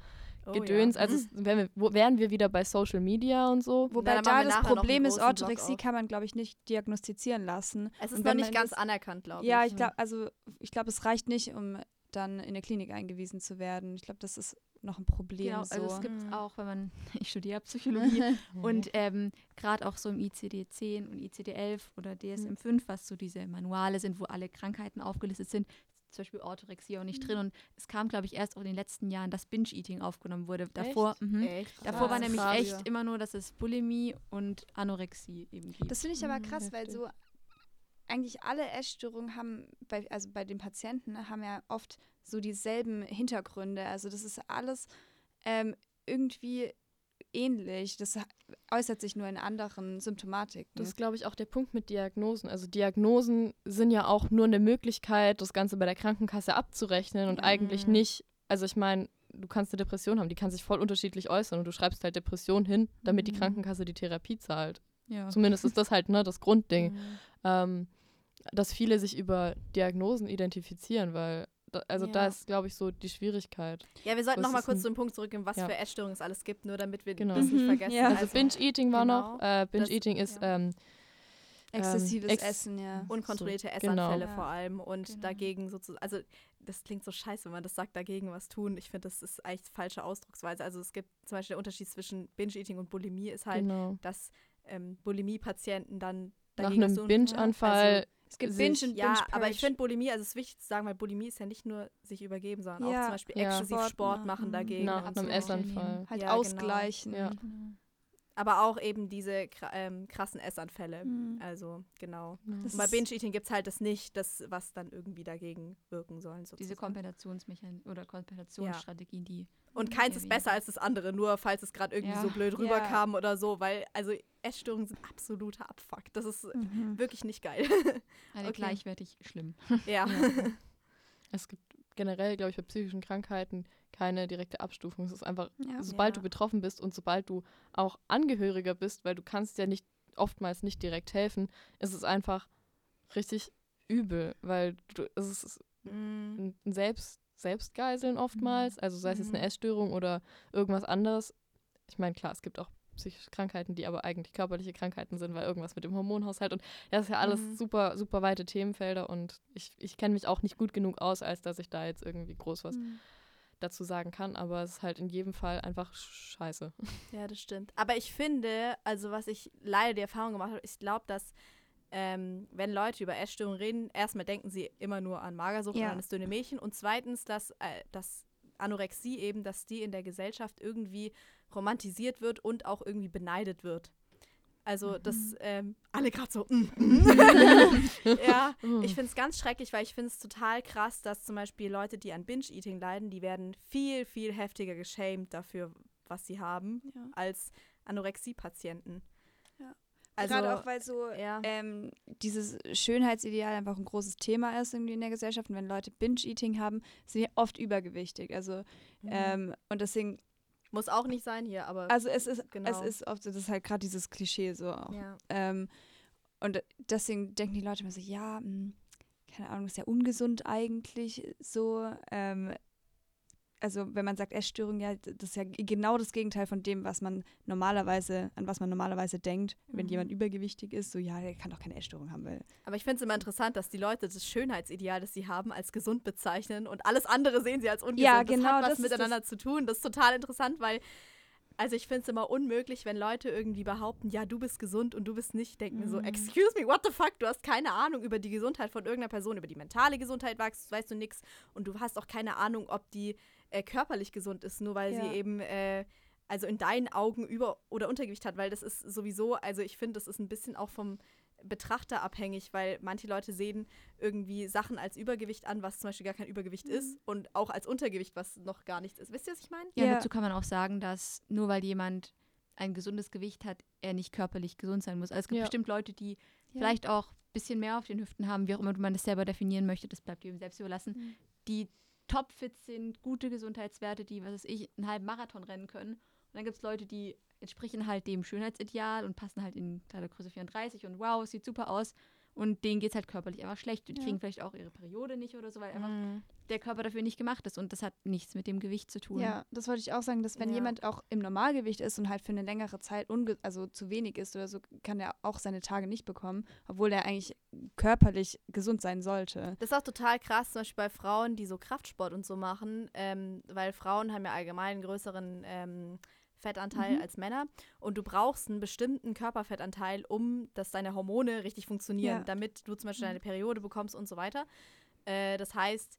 oh, Gedöns. Ja. Also mhm. wären, wir, wo, wären wir wieder bei Social Media und so. Wobei da, da das Problem ist, Orthorexie kann man, glaube ich, nicht diagnostizieren lassen. Es ist noch nicht ganz anerkannt, glaube ich. Ja, ich glaube, also ich glaube, es reicht nicht, um dann in der Klinik eingewiesen zu werden. Ich glaube, das ist noch ein Problem. Genau, so. also es gibt mhm. auch, wenn man, [laughs] ich studiere Psychologie [laughs] und ähm, gerade auch so im ICD-10 und ICD-11 oder DSM-5, mhm. was so diese Manuale sind, wo alle Krankheiten aufgelistet sind, zum Beispiel Orthorexie auch nicht drin. Und es kam, glaube ich, erst auch in den letzten Jahren, dass Binge-Eating aufgenommen wurde. Davor, echt? Mh, echt? davor war nämlich echt immer nur, dass es Bulimie und Anorexie eben gibt. Das finde ich aber mhm, krass, mhm, weil so eigentlich alle Essstörungen haben, bei, also bei den Patienten, haben ja oft so dieselben Hintergründe. Also das ist alles ähm, irgendwie ähnlich. Das äußert sich nur in anderen Symptomatiken. Das ist, glaube ich, auch der Punkt mit Diagnosen. Also Diagnosen sind ja auch nur eine Möglichkeit, das Ganze bei der Krankenkasse abzurechnen und mhm. eigentlich nicht, also ich meine, du kannst eine Depression haben, die kann sich voll unterschiedlich äußern und du schreibst halt Depression hin, damit mhm. die Krankenkasse die Therapie zahlt. Ja. Zumindest ist das halt ne, das Grundding. [laughs] Mhm. Ähm, dass viele sich über Diagnosen identifizieren, weil also ja. da ist, glaube ich, so die Schwierigkeit. Ja, wir sollten nochmal kurz zu dem Punkt zurückgehen, was ja. für Essstörungen es alles gibt, nur damit wir genau. das nicht mhm. vergessen. Ja. Also, also Binge-Eating war genau. noch. Äh, Binge-Eating ist ähm, Exzessives ähm, ex Essen, ja. Unkontrollierte so, Essanfälle genau. vor allem und genau. dagegen sozusagen, also das klingt so scheiße, wenn man das sagt, dagegen was tun. Ich finde, das ist eigentlich falsche Ausdrucksweise. Also es gibt zum Beispiel der Unterschied zwischen Binge-Eating und Bulimie ist halt, genau. dass ähm, Bulimie-Patienten dann dagegen Nach einem Binge-Anfall also, es gibt Binge und Ja, Binge aber ich finde Bulimie, also es ist wichtig zu sagen, weil Bulimie ist ja nicht nur sich übergeben, sondern ja. auch zum Beispiel ja. exzessiv Sport, Sport machen dagegen. Nach einem so. Essanfall. Halt ja, ausgleichen. Genau. Ja. Aber auch eben diese ähm, krassen Essanfälle. Mhm. Also, genau. Und bei Binge-Eating gibt es halt das nicht, das, was dann irgendwie dagegen wirken soll. Diese Kompensationsmechanismen oder Kompensationsstrategien, die und keins ist besser als das andere, nur falls es gerade irgendwie ja. so blöd rüberkam ja. oder so, weil, also Essstörungen sind absoluter Abfuck. Das ist mhm. wirklich nicht geil. [laughs] Alle okay. gleichwertig schlimm. Ja. [laughs] [laughs] Es gibt generell, glaube ich, bei psychischen Krankheiten keine direkte Abstufung. Es ist einfach, ja. sobald du betroffen bist und sobald du auch Angehöriger bist, weil du kannst ja nicht oftmals nicht direkt helfen, ist es einfach richtig übel, weil du, es ist mm. ein Selbst Selbstgeiseln oftmals, mhm. also sei es jetzt eine mhm. Essstörung oder irgendwas anderes. Ich meine, klar, es gibt auch psychische Krankheiten, die aber eigentlich körperliche Krankheiten sind, weil irgendwas mit dem Hormonhaushalt und ja, das ist ja alles mhm. super, super weite Themenfelder und ich, ich kenne mich auch nicht gut genug aus, als dass ich da jetzt irgendwie groß was mhm. dazu sagen kann, aber es ist halt in jedem Fall einfach scheiße. Ja, das stimmt. Aber ich finde, also was ich leider die Erfahrung gemacht habe, ich glaube, dass ähm, wenn Leute über Essstörungen reden, erstmal denken sie immer nur an Magersucht ja. und an das dünne Mädchen und zweitens, dass, äh, dass Anorexie eben, dass die in der Gesellschaft irgendwie romantisiert wird und auch irgendwie beneidet wird. Also, mhm. dass ähm, alle gerade so. Mm, mm. [laughs] ja, mhm. ich finde es ganz schrecklich, weil ich finde es total krass, dass zum Beispiel Leute, die an Binge-Eating leiden, die werden viel, viel heftiger geschämt dafür, was sie haben, ja. als Anorexie-Patienten. Also, Gerade auch, weil so ja. ähm, dieses Schönheitsideal einfach ein großes Thema ist irgendwie in der Gesellschaft. Und wenn Leute Binge-Eating haben, sind die oft übergewichtig. Also, mhm. ähm, und deswegen. Muss auch nicht sein hier, aber. Also, es ist, genau. es ist oft so, das ist halt gerade dieses Klischee so auch. Ja. Ähm, und deswegen denken die Leute immer so, ja, mh, hm, keine Ahnung, ist ja ungesund eigentlich so. Ähm, also wenn man sagt Essstörung, ja, das ist ja genau das Gegenteil von dem, was man normalerweise, an was man normalerweise denkt, mhm. wenn jemand übergewichtig ist, so ja, der kann doch keine Essstörung haben, weil. Aber ich finde es immer interessant, dass die Leute das Schönheitsideal, das sie haben, als gesund bezeichnen und alles andere sehen sie als ungesund. Ja, genau. Das hat was das miteinander zu tun. Das ist total interessant, weil also ich finde es immer unmöglich, wenn Leute irgendwie behaupten, ja, du bist gesund und du bist nicht. Denken mhm. so, excuse me, what the fuck? Du hast keine Ahnung über die Gesundheit von irgendeiner Person, über die mentale Gesundheit weißt, weißt du nichts und du hast auch keine Ahnung, ob die äh, körperlich gesund ist, nur weil ja. sie eben, äh, also in deinen Augen Über- oder Untergewicht hat, weil das ist sowieso, also ich finde, das ist ein bisschen auch vom Betrachter abhängig, weil manche Leute sehen irgendwie Sachen als Übergewicht an, was zum Beispiel gar kein Übergewicht mhm. ist und auch als Untergewicht, was noch gar nichts ist. Wisst ihr, was ich meine? Ja, ja, dazu kann man auch sagen, dass nur weil jemand ein gesundes Gewicht hat, er nicht körperlich gesund sein muss. Also es gibt ja. bestimmt Leute, die ja. vielleicht auch ein bisschen mehr auf den Hüften haben, wie auch immer man das selber definieren möchte, das bleibt jedem selbst überlassen, mhm. die topfit sind, gute Gesundheitswerte, die, was weiß ich, einen halben Marathon rennen können. Und dann gibt es Leute, die entsprechen halt dem Schönheitsideal und passen halt in Kleidergröße 34 und wow, sieht super aus. Und denen geht es halt körperlich einfach schlecht. Die ja. kriegen vielleicht auch ihre Periode nicht oder so, weil einfach mhm. der Körper dafür nicht gemacht ist. Und das hat nichts mit dem Gewicht zu tun. Ja, das wollte ich auch sagen, dass wenn ja. jemand auch im Normalgewicht ist und halt für eine längere Zeit also zu wenig ist oder so, kann er auch seine Tage nicht bekommen, obwohl er eigentlich körperlich gesund sein sollte. Das ist auch total krass, zum Beispiel bei Frauen, die so Kraftsport und so machen, ähm, weil Frauen haben ja allgemein einen größeren ähm, Fettanteil mhm. als Männer. Und du brauchst einen bestimmten Körperfettanteil, um dass deine Hormone richtig funktionieren, ja. damit du zum Beispiel deine Periode bekommst und so weiter. Äh, das heißt,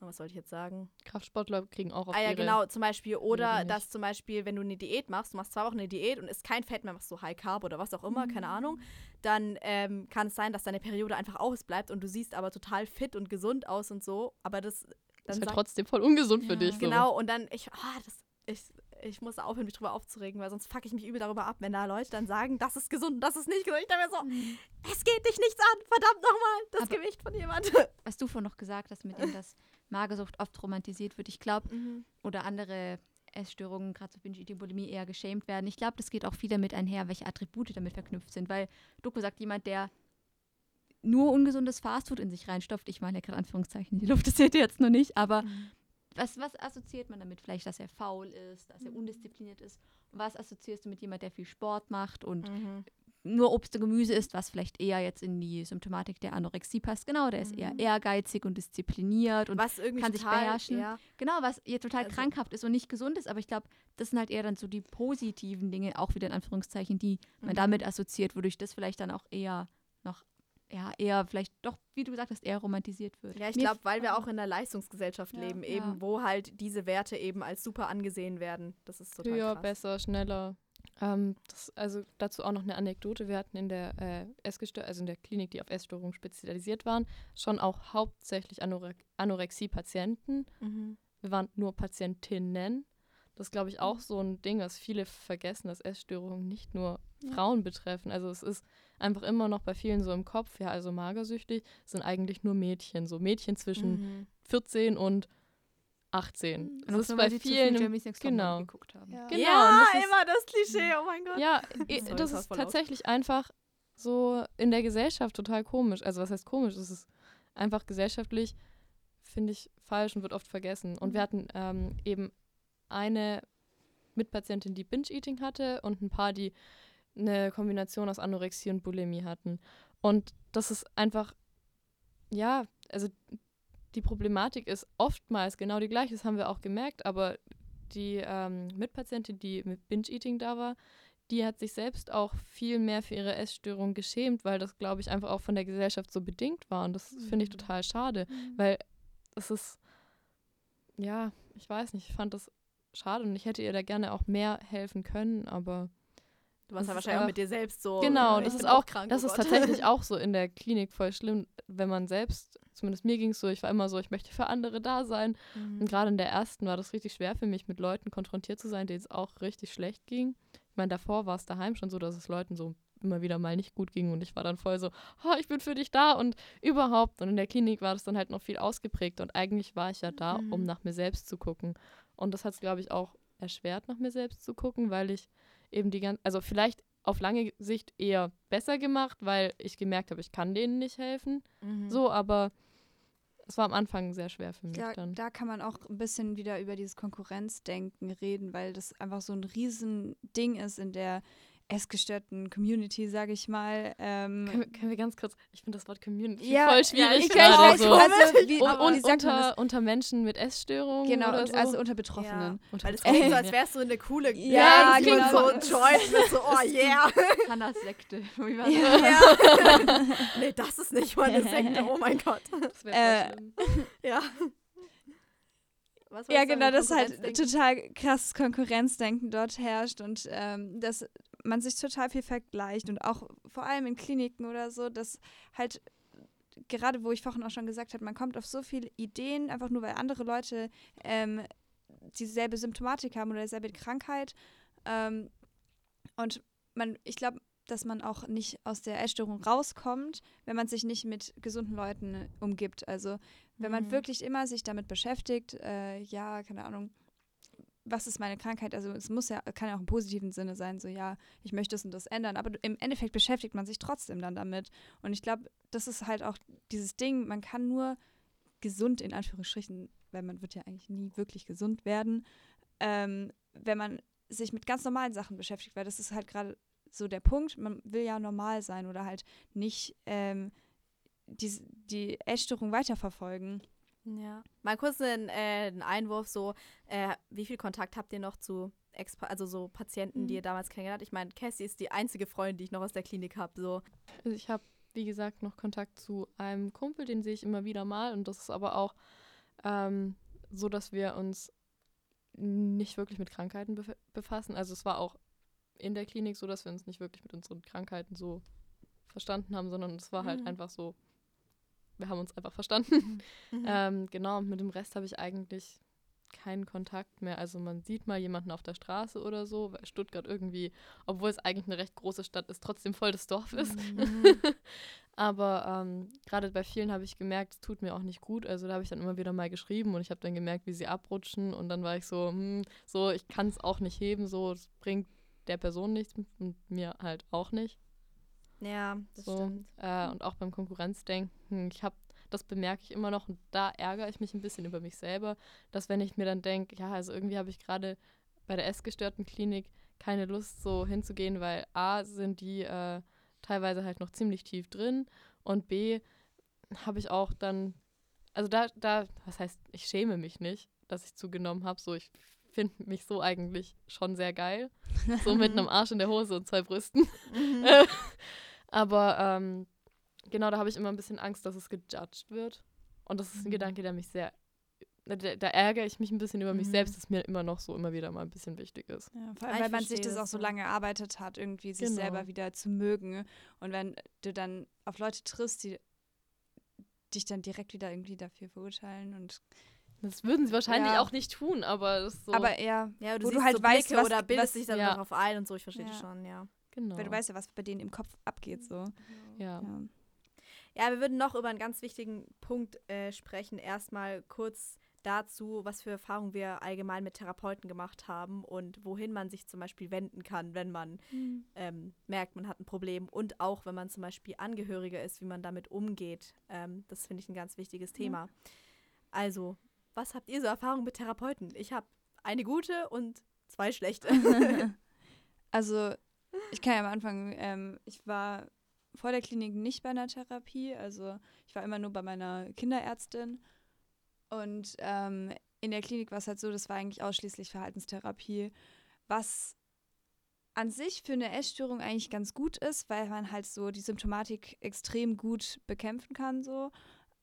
oh, was sollte ich jetzt sagen? Kraftsportler kriegen auch auf Ah ja, genau, zum Beispiel. Oder dass zum Beispiel, wenn du eine Diät machst, du machst zwei Wochen eine Diät und isst kein Fett mehr, machst so High Carb oder was auch immer, mhm. keine Ahnung, dann ähm, kann es sein, dass deine Periode einfach ausbleibt und du siehst aber total fit und gesund aus und so. Aber das dann ist halt trotzdem voll ungesund ja. für dich. So. Genau, und dann, ich, oh, das, ich, ich muss aufhören, mich drüber aufzuregen, weil sonst fuck ich mich übel darüber ab, wenn da Leute dann sagen, das ist gesund und das ist nicht gesund. Ich denke mir so, mhm. es geht dich nichts an, verdammt nochmal, das Aber Gewicht von jemandem. [laughs] Was du vorhin noch gesagt hast, mit dem, dass Magersucht oft romantisiert wird, ich glaube, mhm. oder andere Essstörungen, gerade so Binge-Eating, Bulimie, eher geschämt werden. Ich glaube, das geht auch viel damit einher, welche Attribute damit verknüpft sind, weil Doku sagt, jemand, der nur ungesundes Fastfood in sich reinstopft, ich meine ja gerade Anführungszeichen, die Luft, das seht ihr jetzt noch nicht, aber mhm was, was assoziiert man damit? Vielleicht, dass er faul ist, dass er mhm. undiszipliniert ist. Und was assoziierst du mit jemand, der viel Sport macht und mhm. nur Obst und Gemüse isst, was vielleicht eher jetzt in die Symptomatik der Anorexie passt? Genau, der ist eher mhm. ehrgeizig und diszipliniert und was kann sich beherrschen. Ja. Genau, was ihr total also, krankhaft ist und nicht gesund ist. Aber ich glaube, das sind halt eher dann so die positiven Dinge, auch wieder in Anführungszeichen, die man mhm. damit assoziiert, wodurch das vielleicht dann auch eher noch ja, eher vielleicht doch, wie du gesagt hast, eher romantisiert wird. Ja, ich glaube, weil wir auch in einer Leistungsgesellschaft ja, leben, eben, ja. wo halt diese Werte eben als super angesehen werden. Das ist total Höher, krass. besser, schneller. Ähm, das, also dazu auch noch eine Anekdote. Wir hatten in der äh, Essgestör also in der Klinik, die auf Essstörungen spezialisiert waren, schon auch hauptsächlich Anore Anorexie-Patienten. Mhm. Wir waren nur Patientinnen. Das ist, glaube ich, auch mhm. so ein Ding, was viele vergessen, dass Essstörungen nicht nur ja. Frauen betreffen. Also es ist einfach immer noch bei vielen so im Kopf, ja, also magersüchtig sind eigentlich nur Mädchen, so Mädchen zwischen mhm. 14 und 18. Mhm. Das ist bei vielen viel genau. geguckt haben. Ja, genau, ja das immer das Klischee, oh mein Gott. Ja, [laughs] das, das ist tatsächlich einfach so in der Gesellschaft total komisch. Also was heißt komisch? Es ist einfach gesellschaftlich, finde ich, falsch und wird oft vergessen. Und wir mhm. hatten ähm, eben eine Mitpatientin, die Binge-Eating hatte und ein paar, die eine Kombination aus Anorexie und Bulimie hatten. Und das ist einfach, ja, also die Problematik ist oftmals genau die gleiche, das haben wir auch gemerkt, aber die ähm, Mitpatientin, die mit Binge-Eating da war, die hat sich selbst auch viel mehr für ihre Essstörung geschämt, weil das, glaube ich, einfach auch von der Gesellschaft so bedingt war. Und das mhm. finde ich mhm. total schade, mhm. weil es ist, ja, ich weiß nicht, ich fand das schade und ich hätte ihr da gerne auch mehr helfen können, aber. Du warst ja wahrscheinlich auch mit dir selbst so. Genau, das ist auch, krank, das oh ist tatsächlich [laughs] auch so in der Klinik voll schlimm, wenn man selbst, zumindest mir ging es so, ich war immer so, ich möchte für andere da sein. Mhm. Und gerade in der ersten war das richtig schwer für mich, mit Leuten konfrontiert zu sein, denen es auch richtig schlecht ging. Ich meine, davor war es daheim schon so, dass es Leuten so immer wieder mal nicht gut ging und ich war dann voll so, oh, ich bin für dich da und überhaupt. Und in der Klinik war das dann halt noch viel ausgeprägt und eigentlich war ich ja da, mhm. um nach mir selbst zu gucken. Und das hat es, glaube ich, auch erschwert, nach mir selbst zu gucken, weil ich eben die ganze, also vielleicht auf lange Sicht eher besser gemacht, weil ich gemerkt habe, ich kann denen nicht helfen. Mhm. So, aber es war am Anfang sehr schwer für mich da, dann. Da kann man auch ein bisschen wieder über dieses Konkurrenzdenken reden, weil das einfach so ein Riesending ist in der essgestörten Community, sage ich mal. Ähm können, wir, können, wir, ganz kurz, ich finde das Wort Community ja, voll schwierig ja, gerade so. Also, wie, und, und unter, unter Menschen mit Essstörungen Genau, oder und, so. also unter Betroffenen. Ja. Unter Weil es klingt so, als wärst du eine coole ja, Gang genau. so ein mit so, oh yeah. Hannas Sekte. Wie war das? Ja. [laughs] nee, das ist nicht mal eine Sekte, oh mein Gott. Das wäre äh, schlimm. [laughs] Ja. ja, genau, dass halt total krasses Konkurrenzdenken dort herrscht und ähm, dass man sich total viel vergleicht und auch vor allem in Kliniken oder so, dass halt gerade wo ich vorhin auch schon gesagt habe, man kommt auf so viele Ideen, einfach nur weil andere Leute ähm, dieselbe Symptomatik haben oder dieselbe Krankheit. Ähm, und man, ich glaube, dass man auch nicht aus der Essstörung rauskommt, wenn man sich nicht mit gesunden Leuten umgibt. Also wenn man mhm. wirklich immer sich damit beschäftigt, äh, ja, keine Ahnung, was ist meine Krankheit? Also es muss ja, kann ja auch im positiven Sinne sein, so ja, ich möchte das und das ändern, aber im Endeffekt beschäftigt man sich trotzdem dann damit. Und ich glaube, das ist halt auch dieses Ding, man kann nur gesund in Anführungsstrichen, weil man wird ja eigentlich nie wirklich gesund werden, ähm, wenn man sich mit ganz normalen Sachen beschäftigt, weil das ist halt gerade so der Punkt, man will ja normal sein oder halt nicht ähm, die, die Essstörung weiterverfolgen. Ja. Mal kurz ein, äh, ein Einwurf, so, äh, wie viel Kontakt habt ihr noch zu Ex also so Patienten, mhm. die ihr damals kennengelernt habt? Ich meine, Cassie ist die einzige Freundin, die ich noch aus der Klinik habe. So. Also ich habe, wie gesagt, noch Kontakt zu einem Kumpel, den sehe ich immer wieder mal. Und das ist aber auch ähm, so, dass wir uns nicht wirklich mit Krankheiten bef befassen. Also es war auch in der Klinik so, dass wir uns nicht wirklich mit unseren Krankheiten so verstanden haben, sondern es war halt mhm. einfach so, wir haben uns einfach verstanden. [laughs] Mhm. ähm, genau, und mit dem Rest habe ich eigentlich keinen Kontakt mehr. Also man sieht mal jemanden auf der Straße oder so, weil Stuttgart irgendwie, obwohl es eigentlich eine recht große Stadt ist, trotzdem voll das Dorf ist. Mhm. [laughs] Aber ähm, gerade bei vielen habe ich gemerkt, es tut mir auch nicht gut. Also da habe ich dann immer wieder mal geschrieben und ich habe dann gemerkt, wie sie abrutschen und dann war ich so, hm, so, ich kann es auch nicht heben, so, es bringt der Person nichts und mir halt auch nicht. Ja, das so, stimmt. Äh, und auch beim Konkurrenzdenken, ich habe, das bemerke ich immer noch und da ärgere ich mich ein bisschen über mich selber, dass wenn ich mir dann denke, ja, also irgendwie habe ich gerade bei der essgestörten Klinik keine Lust, so hinzugehen, weil A, sind die äh, teilweise halt noch ziemlich tief drin und B, habe ich auch dann, also da, da, was heißt, ich schäme mich nicht, dass ich zugenommen habe, so ich finde mich so eigentlich schon sehr geil. So mit [laughs] einem Arsch in der Hose und zwei Brüsten. Mhm. [laughs] Aber ähm, genau, da habe ich immer ein bisschen Angst, dass es gejudged wird. Und das ist ein mhm. Gedanke, der mich sehr. Da, da, ärgere ich mich ein bisschen über mich mhm. selbst, dass mir immer noch so immer wieder mal ein bisschen wichtig ist. Ja, vor allem, weil man sich das auch so lange erarbeitet hat, irgendwie sich genau. selber wieder zu mögen. Und wenn du dann auf Leute triffst, die dich dann direkt wieder irgendwie dafür verurteilen und das würden sie wahrscheinlich ja. auch nicht tun, aber so. Aber eher, ja, du wo du halt so weißt, was, oder bildest was, dich dann ja. darauf ein und so, ich verstehe ja. das schon, ja. Genau. Weil du weißt ja, was bei denen im Kopf abgeht, so. Ja. Ja, ja wir würden noch über einen ganz wichtigen Punkt äh, sprechen. Erstmal kurz dazu, was für Erfahrungen wir allgemein mit Therapeuten gemacht haben und wohin man sich zum Beispiel wenden kann, wenn man mhm. ähm, merkt, man hat ein Problem und auch wenn man zum Beispiel Angehöriger ist, wie man damit umgeht. Ähm, das finde ich ein ganz wichtiges Thema. Mhm. Also, was habt ihr so Erfahrungen mit Therapeuten? Ich habe eine gute und zwei schlechte. [laughs] also, ich kann ja am Anfang, ähm, ich war vor der Klinik nicht bei einer Therapie, also ich war immer nur bei meiner Kinderärztin. Und ähm, in der Klinik war es halt so, das war eigentlich ausschließlich Verhaltenstherapie, was an sich für eine Essstörung eigentlich ganz gut ist, weil man halt so die Symptomatik extrem gut bekämpfen kann, so.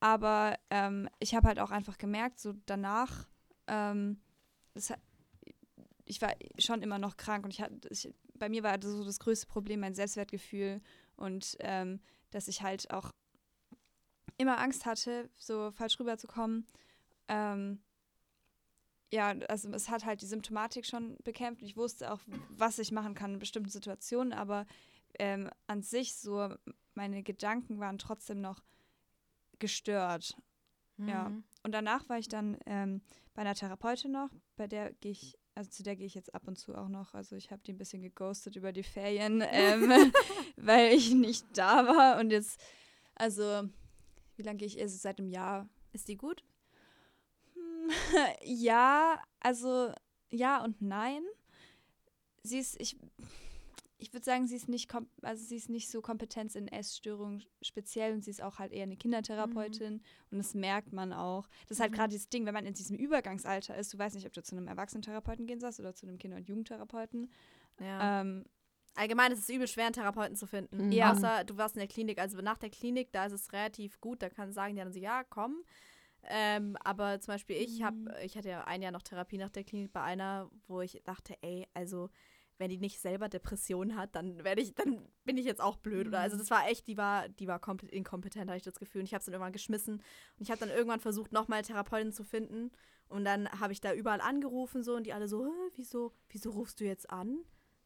Aber ähm, ich habe halt auch einfach gemerkt, so danach, ähm, das, ich war schon immer noch krank und ich hatte, ich, bei mir war so das größte Problem mein Selbstwertgefühl und ähm, dass ich halt auch immer Angst hatte, so falsch rüberzukommen. Ähm, ja, also es hat halt die Symptomatik schon bekämpft. Ich wusste auch, was ich machen kann in bestimmten Situationen, aber ähm, an sich so meine Gedanken waren trotzdem noch gestört. Mhm. Ja. Und danach war ich dann ähm, bei einer Therapeutin noch, bei der gehe ich, also zu der gehe ich jetzt ab und zu auch noch. Also ich habe die ein bisschen geghostet über die Ferien, [laughs] ähm, [laughs] weil ich nicht da war. Und jetzt, also, wie lange gehe ich? Also seit einem Jahr. Ist die gut? [laughs] ja, also ja und nein. Sie ist, ich, ich würde sagen, sie ist nicht, also sie ist nicht so kompetent in Essstörungen speziell und sie ist auch halt eher eine Kindertherapeutin mhm. und das merkt man auch. Das ist halt mhm. gerade das Ding, wenn man in diesem Übergangsalter ist, du weißt nicht, ob du zu einem Erwachsenentherapeuten gehen sollst oder zu einem Kinder- und Jugendtherapeuten. Ja. Ähm, Allgemein ist es übel schwer, einen Therapeuten zu finden. Mhm. Ja. Außer du warst in der Klinik. Also nach der Klinik, da ist es relativ gut. Da kann sagen die dann so, ja, komm, ähm, aber zum Beispiel ich habe, mhm. ich hatte ja ein Jahr noch Therapie nach der Klinik bei einer, wo ich dachte, ey, also wenn die nicht selber Depression hat, dann werde ich, dann bin ich jetzt auch blöd. Oder also mhm. das war echt, die war, die war komplett inkompetent, habe ich das Gefühl. Und ich habe es dann irgendwann geschmissen. Und ich habe dann irgendwann versucht, nochmal Therapeutin zu finden. Und dann habe ich da überall angerufen so und die alle so, wieso, wieso rufst du jetzt an?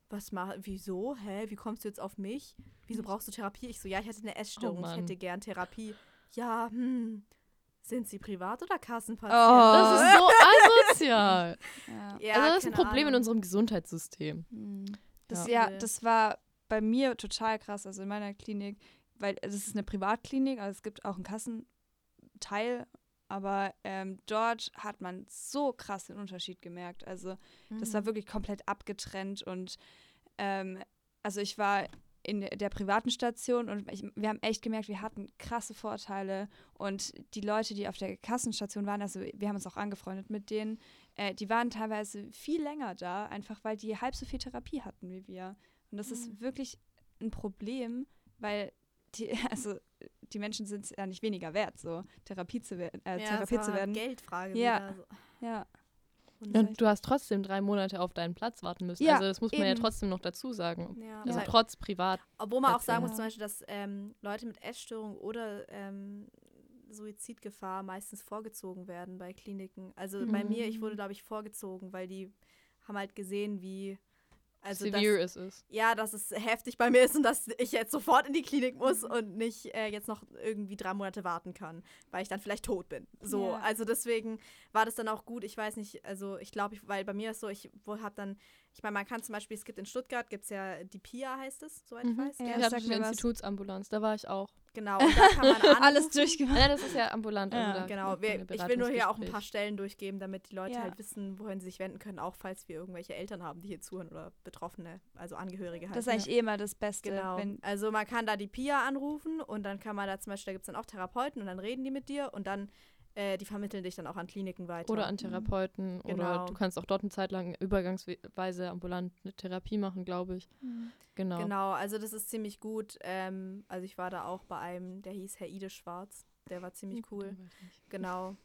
Was mach, wieso? Hä? Wie kommst du jetzt auf mich? Wieso brauchst du Therapie? Ich so, ja, ich hatte eine Essstörung, oh ich hätte gern Therapie. Ja, hm, sind sie privat oder Kassenpatient? Oh. Das ist so asozial. ja. [laughs] ja. also das ist ein Problem Ahnung. in unserem Gesundheitssystem. Hm. Das, ja. ja, das war bei mir total krass. Also in meiner Klinik, weil es ist eine Privatklinik, also es gibt auch einen Kassenteil, aber ähm, dort hat man so krass den Unterschied gemerkt. Also mhm. das war hm. wirklich komplett abgetrennt und ähm, also ich war in der privaten Station und ich, wir haben echt gemerkt, wir hatten krasse Vorteile und die Leute, die auf der Kassenstation waren, also wir haben uns auch angefreundet mit denen, äh, die waren teilweise viel länger da, einfach weil die halb so viel Therapie hatten wie wir. Und das mhm. ist wirklich ein Problem, weil die, [laughs] also die Menschen sind ja nicht weniger wert, so Therapie zu, äh, ja, therapiert zu werden. Geldfrage ja. wieder. Ja. Und du hast trotzdem drei Monate auf deinen Platz warten müssen. Ja, also das muss man eben. ja trotzdem noch dazu sagen. Ja. Also ja. trotz privat. Obwohl man auch sagen muss zum Beispiel, dass ähm, Leute mit Essstörung oder ähm, Suizidgefahr meistens vorgezogen werden bei Kliniken. Also mhm. bei mir, ich wurde, glaube ich, vorgezogen, weil die haben halt gesehen, wie also severe dass, es ist. Ja, dass es heftig bei mir ist und dass ich jetzt sofort in die Klinik muss mhm. und nicht äh, jetzt noch irgendwie drei Monate warten kann, weil ich dann vielleicht tot bin. So, yeah. also deswegen war das dann auch gut. Ich weiß nicht, also ich glaube, weil bei mir ist so, ich habe dann ich meine, man kann zum Beispiel, es gibt in Stuttgart, gibt es ja die PIA, heißt es, soweit mhm. ich weiß. Ja, eine Institutsambulanz, da war ich auch. Genau, und da kann man [laughs] alles durchgemacht. Ja, das ist ja ambulant. Ja. Also genau, wir, ich will nur hier auch ein paar Stellen durchgeben, damit die Leute ja. halt wissen, wohin sie sich wenden können, auch falls wir irgendwelche Eltern haben, die hier zuhören oder Betroffene, also Angehörige halt. Das ist eigentlich eh immer das Beste. Genau. also man kann da die PIA anrufen und dann kann man da zum Beispiel, da gibt es dann auch Therapeuten und dann reden die mit dir und dann äh, die vermitteln dich dann auch an Kliniken weiter. Oder an Therapeuten. Mhm. Oder genau. du kannst auch dort eine Zeit lang übergangsweise ambulant eine Therapie machen, glaube ich. Mhm. Genau. Genau, also das ist ziemlich gut. Ähm, also ich war da auch bei einem, der hieß Herr Ide Schwarz. Der war ziemlich hm, cool. Genau.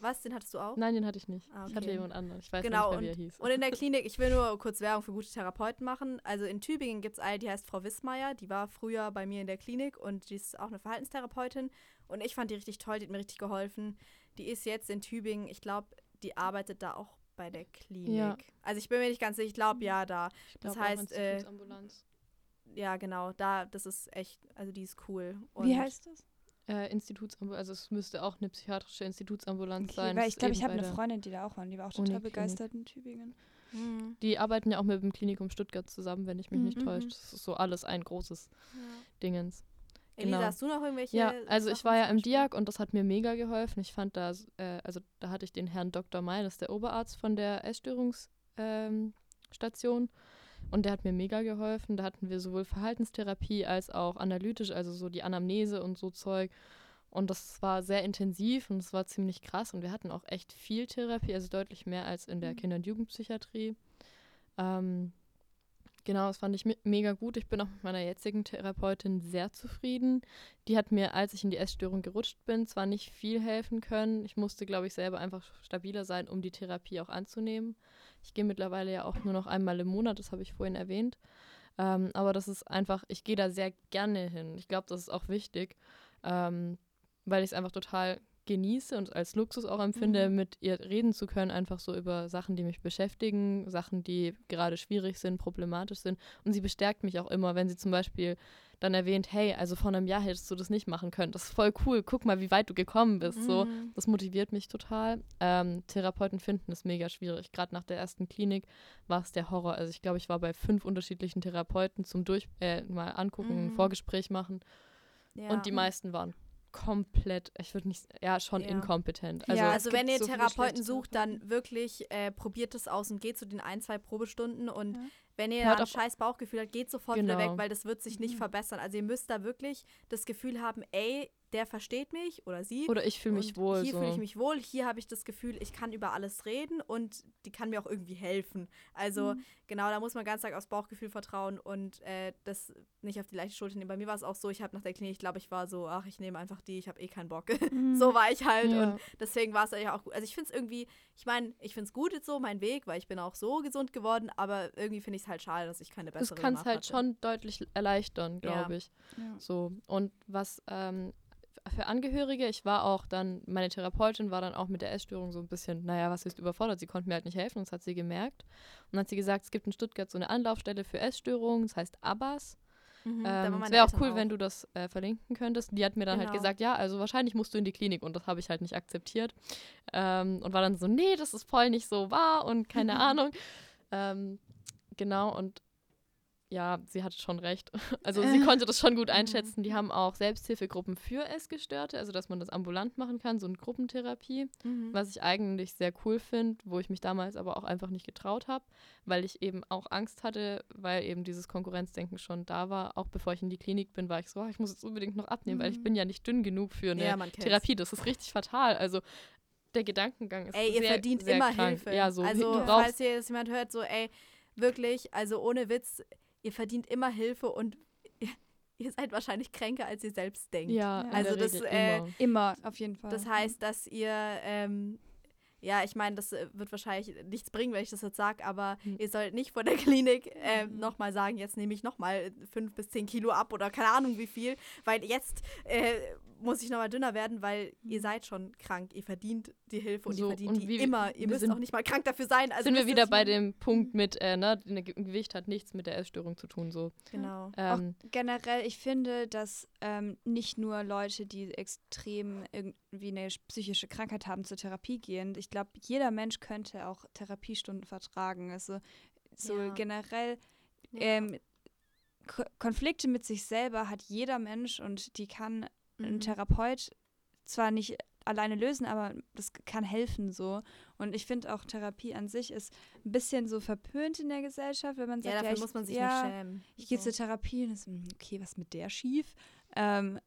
Was, den hattest du auch? Nein, den hatte ich nicht. Ah, okay. Ich hatte jemand anderen. Ich weiß genau, nicht mehr, wie er hieß. Und in der [laughs] Klinik, ich will nur kurz Werbung für gute Therapeuten machen. Also in Tübingen gibt es eine, die heißt Frau Wissmeier. Die war früher bei mir in der Klinik und die ist auch eine Verhaltenstherapeutin. Und ich fand die richtig toll, die hat mir richtig geholfen. Die ist jetzt in Tübingen, ich glaube, die arbeitet da auch bei der Klinik. Ja. Also ich bin mir nicht ganz sicher, ich glaube ja da. Ich das heißt, äh, ja genau, da, das ist echt, also die ist cool. Und Wie heißt das? Äh, Institutsambulanz, also es müsste auch eine psychiatrische Institutsambulanz okay, sein. Weil ich glaube, ich habe eine Freundin, die da auch war, die war auch total begeistert in Tübingen. Mhm. Die arbeiten ja auch mit dem Klinikum Stuttgart zusammen, wenn ich mich mhm. nicht täusche. Das ist so alles ein großes ja. Dingens. Elisa, genau. hast du noch irgendwelche? Ja, also Sachen ich war ja im Diag und das hat mir mega geholfen. Ich fand da, äh, also da hatte ich den Herrn Dr. May, das ist der Oberarzt von der Essstörungs, ähm. Und der hat mir mega geholfen. Da hatten wir sowohl Verhaltenstherapie als auch analytisch, also so die Anamnese und so Zeug. Und das war sehr intensiv und es war ziemlich krass. Und wir hatten auch echt viel Therapie, also deutlich mehr als in der mhm. Kinder- und Jugendpsychiatrie. Ähm, genau, das fand ich mega gut. Ich bin auch mit meiner jetzigen Therapeutin sehr zufrieden. Die hat mir, als ich in die Essstörung gerutscht bin, zwar nicht viel helfen können. Ich musste, glaube ich, selber einfach stabiler sein, um die Therapie auch anzunehmen. Ich gehe mittlerweile ja auch nur noch einmal im Monat, das habe ich vorhin erwähnt. Ähm, aber das ist einfach, ich gehe da sehr gerne hin. Ich glaube, das ist auch wichtig. Ähm, weil ich es einfach total genieße und als Luxus auch empfinde, mhm. mit ihr reden zu können, einfach so über Sachen, die mich beschäftigen, Sachen, die gerade schwierig sind, problematisch sind. Und sie bestärkt mich auch immer, wenn sie zum Beispiel dann erwähnt, hey, also vor einem Jahr hättest du das nicht machen können. Das ist voll cool. Guck mal, wie weit du gekommen bist. Mhm. So, das motiviert mich total. Ähm, Therapeuten finden es mega schwierig. Gerade nach der ersten Klinik war es der Horror. Also ich glaube, ich war bei fünf unterschiedlichen Therapeuten zum Durch äh, mal angucken, mhm. ein Vorgespräch machen. Ja. Und die meisten waren komplett, ich würde nicht, ja, schon ja. inkompetent. Also, ja, also wenn ihr so Therapeuten sucht, dann wirklich äh, probiert es aus und geht zu den ein, zwei Probestunden und ja. wenn ihr ein scheiß Bauchgefühl habt, geht sofort genau. wieder weg, weil das wird sich nicht mhm. verbessern. Also ihr müsst da wirklich das Gefühl haben, ey, der versteht mich oder sie. Oder ich fühle mich wohl. Hier so. fühle ich mich wohl. Hier habe ich das Gefühl, ich kann über alles reden und die kann mir auch irgendwie helfen. Also mhm. genau, da muss man ganz stark aufs Bauchgefühl vertrauen und äh, das nicht auf die leichte Schulter nehmen. Bei mir war es auch so, ich habe nach der Klinik, ich glaube, ich war so, ach, ich nehme einfach die, ich habe eh keinen Bock. [laughs] Mhm. so war ich halt ja. und deswegen war es eigentlich auch gut. Also ich finde es irgendwie, ich meine, ich finde es gut jetzt so, mein Weg, weil ich bin auch so gesund geworden, aber irgendwie finde ich es halt schade, dass ich keine bessere Das kann es halt schon deutlich erleichtern, glaube ja. ich. Ja. So und was ähm, für Angehörige. Ich war auch dann, meine Therapeutin war dann auch mit der Essstörung so ein bisschen, naja, was ist überfordert? Sie konnte mir halt nicht helfen und das hat sie gemerkt. Und dann hat sie gesagt, es gibt in Stuttgart so eine Anlaufstelle für Essstörungen, das heißt Abbas. Mhm, ähm, es wäre auch cool, auch. wenn du das äh, verlinken könntest. Die hat mir dann halt genau. halt gesagt, ja, also wahrscheinlich musst du in die Klinik und das habe ich halt nicht akzeptiert. Ähm, und war dann so, nee, das ist voll nicht so wahr und keine [laughs] Ahnung. Ähm, genau, und ja, sie hatte schon recht. [laughs] Also sie konnte das schon gut mhm. einschätzen. Die haben auch Selbsthilfegruppen für Essgestörte, also dass man das ambulant machen kann, so eine Gruppentherapie, mhm. was ich eigentlich sehr cool finde, wo ich mich damals aber auch einfach nicht getraut habe, weil ich eben auch Angst hatte, weil eben dieses Konkurrenzdenken schon da war. Auch bevor ich in die Klinik bin, war ich so, oh, ich muss jetzt unbedingt noch abnehmen, mhm. weil ich mhm. bin ja nicht dünn genug für eine ja, Therapie. Das ist richtig fatal. Also der Gedankengang ist ey, ihr sehr, verdient sehr immer krank. Hilfe. Ja, so, also falls hier jetzt jemand hört, so ey, wirklich, also ohne Witz, ihr verdient immer Hilfe und [laughs] ihr, seid wahrscheinlich kränker, als ihr selbst denkt. Ja, also das äh, immer. immer. auf jeden Fall. Das heißt, dass ihr ähm, ja, ich meine, das äh, wird wahrscheinlich nichts bringen, wenn ich das jetzt sage, aber mhm. ihr sollt nicht vor der [laughs] Klinik äh, mhm. nochmal sagen, jetzt nehme ich nochmal fünf bis zehn Kilo ab oder keine Ahnung wie viel, weil jetzt äh, muss ich nochmal dünner werden, weil ihr mhm. seid schon krank, ihr verdient die Hilfe und so, ihr verdient und die immer. Ihr müsst auch nicht mal krank dafür sein. Also sind wir wieder bei dem Punkt mit, äh, ne, Gewicht hat nichts mit der Essstörung zu tun. So. Genau. Ähm, generell, ich finde, dass ähm, nicht nur Leute, die extrem irgendwie eine psychische Krankheit haben, zur Therapie gehen. Ich glaube, jeder Mensch könnte auch Therapiestunden vertragen. Also so ja. generell ähm, Konflikte mit sich selber hat jeder Mensch und die kann mhm. Ein Therapeut zwar nicht alleine lösen, aber das kann helfen so. Und ich finde auch Therapie an sich ist ein bisschen so verpönt in der Gesellschaft, wenn man sagt, ja, dafür ja, muss man sich ja, nicht schämen. Ich gehe so. zur Therapie und ist, hm, okay, was mit der schief? Ähm,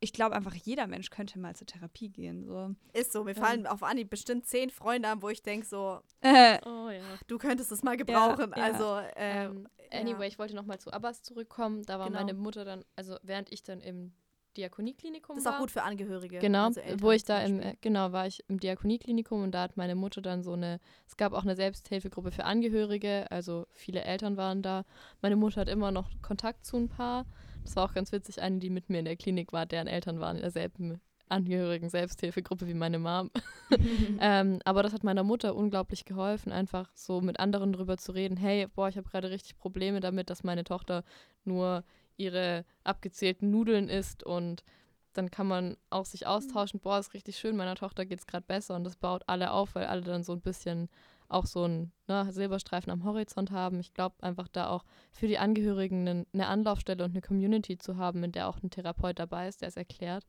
ich glaube einfach, jeder Mensch könnte mal zur Therapie gehen. So. Ist so, mir fallen ja. auf Anhieb bestimmt zehn Freunde an, wo ich denke so, äh, [laughs] oh, ja. du könntest es mal gebrauchen. Ja, also, ähm, anyway, ich wollte noch mal zu Abbas zurückkommen. Da war genau. meine Mutter dann, also während ich dann im Diakonieklinikum Das ist auch gut für Angehörige. Genau, also wo ich da im, genau, war ich im Diakonieklinikum und da hat meine Mutter dann so eine, es gab auch eine Selbsthilfegruppe für Angehörige, also viele Eltern waren da. Meine Mutter hat immer noch Kontakt zu ein paar. Das war auch ganz witzig, eine, die mit mir in der Klinik war, deren Eltern waren in derselben Angehörigen Selbsthilfegruppe wie meine Mom. [laughs] [laughs] ähm, aber das hat meiner Mutter unglaublich geholfen, einfach so mit anderen drüber zu reden. Hey, boah, ich habe gerade richtig Probleme damit, dass meine Tochter nur ihre abgezählten Nudeln isst und dann kann man auch sich mhm. austauschen, boah, ist richtig schön, meiner Tochter geht es gerade besser und das baut alle auf, weil alle dann so ein bisschen auch so einen ne, Silberstreifen am Horizont haben. Ich glaube einfach da auch für die Angehörigen eine, eine Anlaufstelle und eine Community zu haben, in der auch ein Therapeut dabei ist, der es erklärt,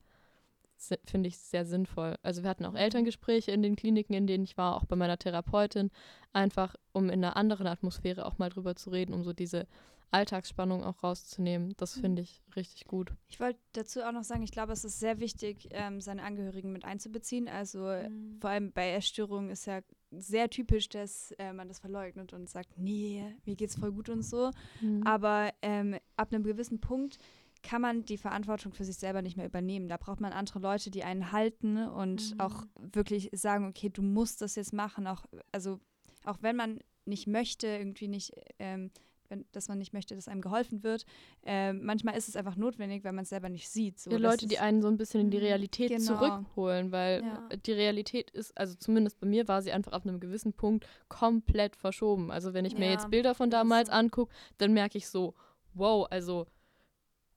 finde ich sehr sinnvoll. Also wir hatten auch. Elterngespräche in den Kliniken, in denen ich war, auch bei meiner Therapeutin, einfach um in einer anderen Atmosphäre auch mal drüber zu reden, um so diese Alltagsspannung auch rauszunehmen. Das mhm. finde ich richtig gut. Ich wollte dazu auch noch sagen, ich glaube, es ist sehr wichtig, ähm, seine Angehörigen mit einzubeziehen. Also mhm. vor allem bei Essstörungen ist ja sehr typisch, dass äh, man das verleugnet und sagt, nee, mir geht's voll gut und so. Mhm. Aber ähm, ab einem gewissen Punkt kann man die Verantwortung für sich selber nicht mehr übernehmen. Da braucht man andere Leute, die einen halten und mhm. auch wirklich sagen, okay, du musst das jetzt machen. Auch, also auch wenn man nicht möchte, irgendwie nicht, ähm, wenn, dass man nicht möchte, dass einem geholfen wird. Äh, manchmal ist es einfach notwendig, weil man es selber nicht sieht. So, ja, Leute, die einen so ein bisschen in die mhm, Realität genau. zurückholen, weil ja. die Realität ist, also zumindest bei mir war sie einfach auf einem gewissen Punkt komplett verschoben. Also wenn ich ja. mir jetzt Bilder von damals angucke, dann merke ich so, wow, also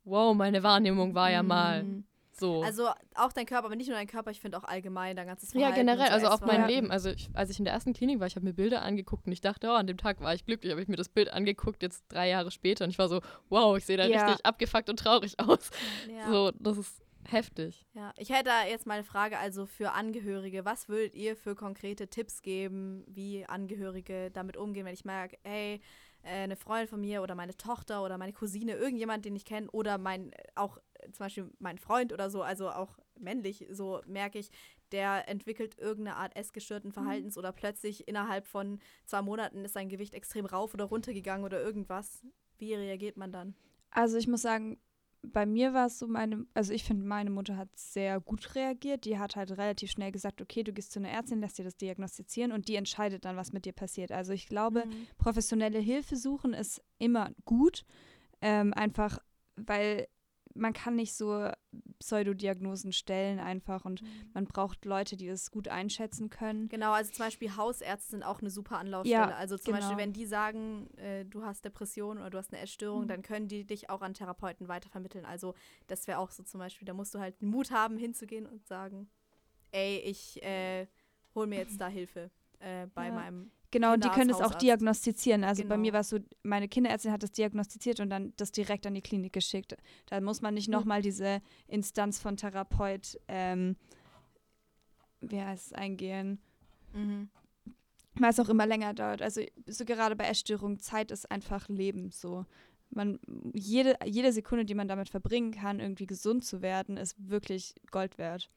wow, meine Wahrnehmung war ja mal mhm. so. Also auch dein Körper, aber nicht nur dein Körper, ich finde auch allgemein dein ganzes Verhalten. Ja, generell, also auch mein Leben. Also ich, als ich in der ersten Klinik war, ich habe mir Bilder angeguckt und ich dachte, oh, an dem Tag war ich glücklich, habe ich mir das Bild angeguckt, jetzt drei Jahre später und ich war so, wow, ich sehe da ja. richtig abgefuckt und traurig aus. Ja. So, das ist heftig. Ja, ich hätte da jetzt mal eine Frage, also für Angehörige, was würdet ihr für konkrete Tipps geben, wie Angehörige damit umgehen, wenn ich merke, hey, eine Freundin von mir oder meine Tochter oder meine Cousine, irgendjemand, den ich kenne oder mein, auch zum Beispiel mein Freund oder so, also auch männlich, so merke ich, der entwickelt irgendeine Art essgestörten mhm. Verhaltens mhm. oder plötzlich innerhalb von zwei Monaten ist sein Gewicht extrem rauf oder runter gegangen oder irgendwas. Wie reagiert man dann? Also ich muss sagen, bei mir war es so, meine, also ich finde, meine Mutter hat sehr gut reagiert. Die hat halt relativ schnell gesagt, okay, du gehst zu einer Ärztin, lässt dir das diagnostizieren und die entscheidet dann, was mit dir passiert. Also ich glaube, mhm. professionelle Hilfe suchen ist immer gut. Ähm, einfach, weil man kann nicht so Pseudodiagnosen stellen einfach und mhm. man braucht Leute, die das gut einschätzen können. Genau, also zum Beispiel Hausärzte sind auch eine super Anlaufstelle. Ja, also zum genau. Beispiel, wenn die sagen, äh, du hast Depression oder du hast eine Essstörung, mhm. dann können die dich auch an Therapeuten weitervermitteln. Also das wäre auch so zum Beispiel, da musst du halt Mut haben, hinzugehen und sagen, ey, ich äh, hol mir jetzt da Hilfe äh, bei ja. meinem Genau, und die können es auch diagnostizieren. Also genau. bei mir war es so, meine Kinderärztin hat das diagnostiziert und dann das direkt an die Klinik geschickt. Da muss man nicht mhm. nochmal diese Instanz von Therapeut, ähm, wie heißt es, eingehen. Mhm. Weil es auch immer länger dauert. Also so gerade bei Essstörungen, Zeit ist einfach Leben so. Man, jede, jede Sekunde, die man damit verbringen kann, irgendwie gesund zu werden, ist wirklich Gold wert.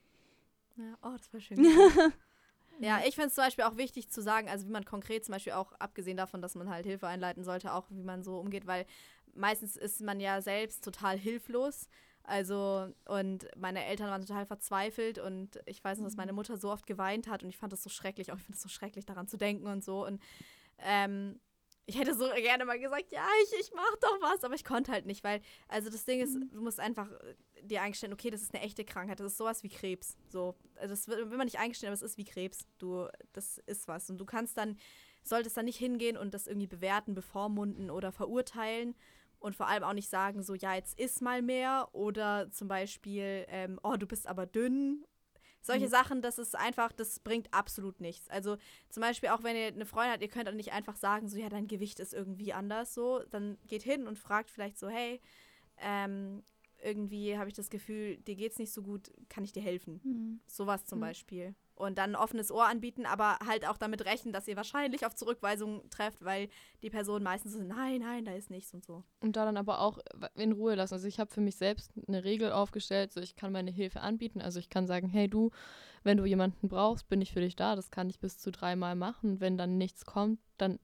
Ja, oh, das war schön. [laughs] Ja, ich finde es zum Beispiel auch wichtig zu sagen, also wie man konkret zum Beispiel auch, abgesehen davon, dass man halt Hilfe einleiten sollte, auch wie man so umgeht, weil meistens ist man ja selbst total hilflos. Also, und meine Eltern waren total verzweifelt und ich weiß noch, dass meine mhm. Mutter so oft geweint hat und ich fand das so schrecklich, auch ich finde es so schrecklich, daran zu denken und so. Und ähm, ich hätte so gerne mal gesagt, ja, ich, ich mach doch was, aber ich konnte halt nicht, weil, also das Ding ist, mhm. du musst einfach äh, dir eingestehen, okay, das ist eine echte Krankheit, das ist sowas wie Krebs. So, also das will man nicht eingestehen, aber es ist wie Krebs. Du, das ist was. Und du kannst dann, solltest dann nicht hingehen und das irgendwie bewerten, bevormunden oder verurteilen und vor allem auch nicht sagen, so, ja, jetzt isst mal mehr oder zum Beispiel, ähm, oh, du bist aber dünn solche mhm. Sachen, das ist einfach, das bringt absolut nichts. Also zum Beispiel auch wenn ihr eine Freundin habt, ihr könnt auch nicht einfach sagen, so ja, dein Gewicht ist irgendwie anders so. Dann geht hin und fragt vielleicht so, hey, ähm, irgendwie habe ich das Gefühl, dir geht's nicht so gut, kann ich dir helfen? Mhm. Sowas zum mhm. Beispiel und dann ein offenes Ohr anbieten, aber halt auch damit rechnen, dass ihr wahrscheinlich auf Zurückweisung trefft, weil die Person meistens so, nein, nein, da ist nichts und so. Und da dann aber auch in Ruhe lassen. Also ich habe für mich selbst eine Regel aufgestellt, so ich kann meine Hilfe anbieten. Also ich kann sagen, hey du, wenn du jemanden brauchst, bin ich für dich da. Das kann ich bis zu dreimal machen. Wenn dann nichts kommt, dann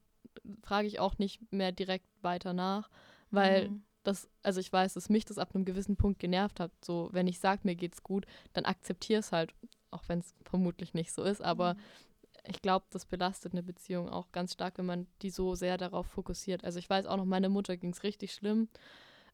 frage ich auch nicht mehr direkt weiter nach, weil mhm. das, also ich weiß, dass mich das ab einem gewissen Punkt genervt hat. So, wenn ich sage, mir geht's gut, dann akzeptiere es halt auch wenn es vermutlich nicht so ist, aber mhm. ich glaube, das belastet eine Beziehung auch ganz stark, wenn man die so sehr darauf fokussiert. Also ich weiß auch noch, meine Mutter ging es richtig schlimm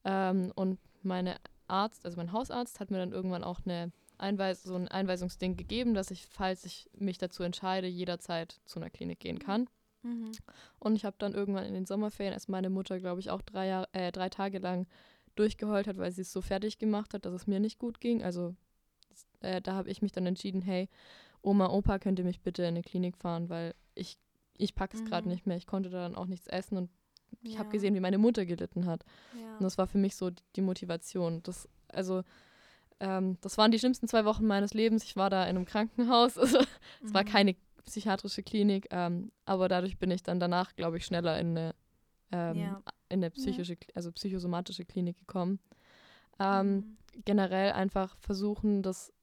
ähm, und meine Arzt, also mein Hausarzt, hat mir dann irgendwann auch eine Einweis so ein Einweisungsding gegeben, dass ich, falls ich mich dazu entscheide, jederzeit zu einer Klinik gehen kann. Mhm. Und ich habe dann irgendwann in den Sommerferien, als meine Mutter, glaube ich, auch drei, Jahr, äh, drei Tage lang durchgeheult hat, weil sie es so fertig gemacht hat, dass es mir nicht gut ging. Also äh, da habe ich mich dann entschieden, hey, Oma, Opa, könnt ihr mich bitte in eine Klinik fahren, weil ich, ich packe es mhm. gerade nicht mehr. Ich konnte da dann auch nichts essen und ich ja. habe gesehen, wie meine Mutter gelitten hat. Ja. Und das war für mich so die Motivation. Das, also ähm, das waren die schlimmsten zwei Wochen meines Lebens. Ich war da in einem Krankenhaus. [laughs] Also, es war mhm. keine psychiatrische Klinik, ähm, aber dadurch bin ich dann danach, glaube ich, schneller in eine, ähm, ja. in eine psychische, also psychosomatische Klinik gekommen. Ähm, mhm. Generell einfach versuchen, das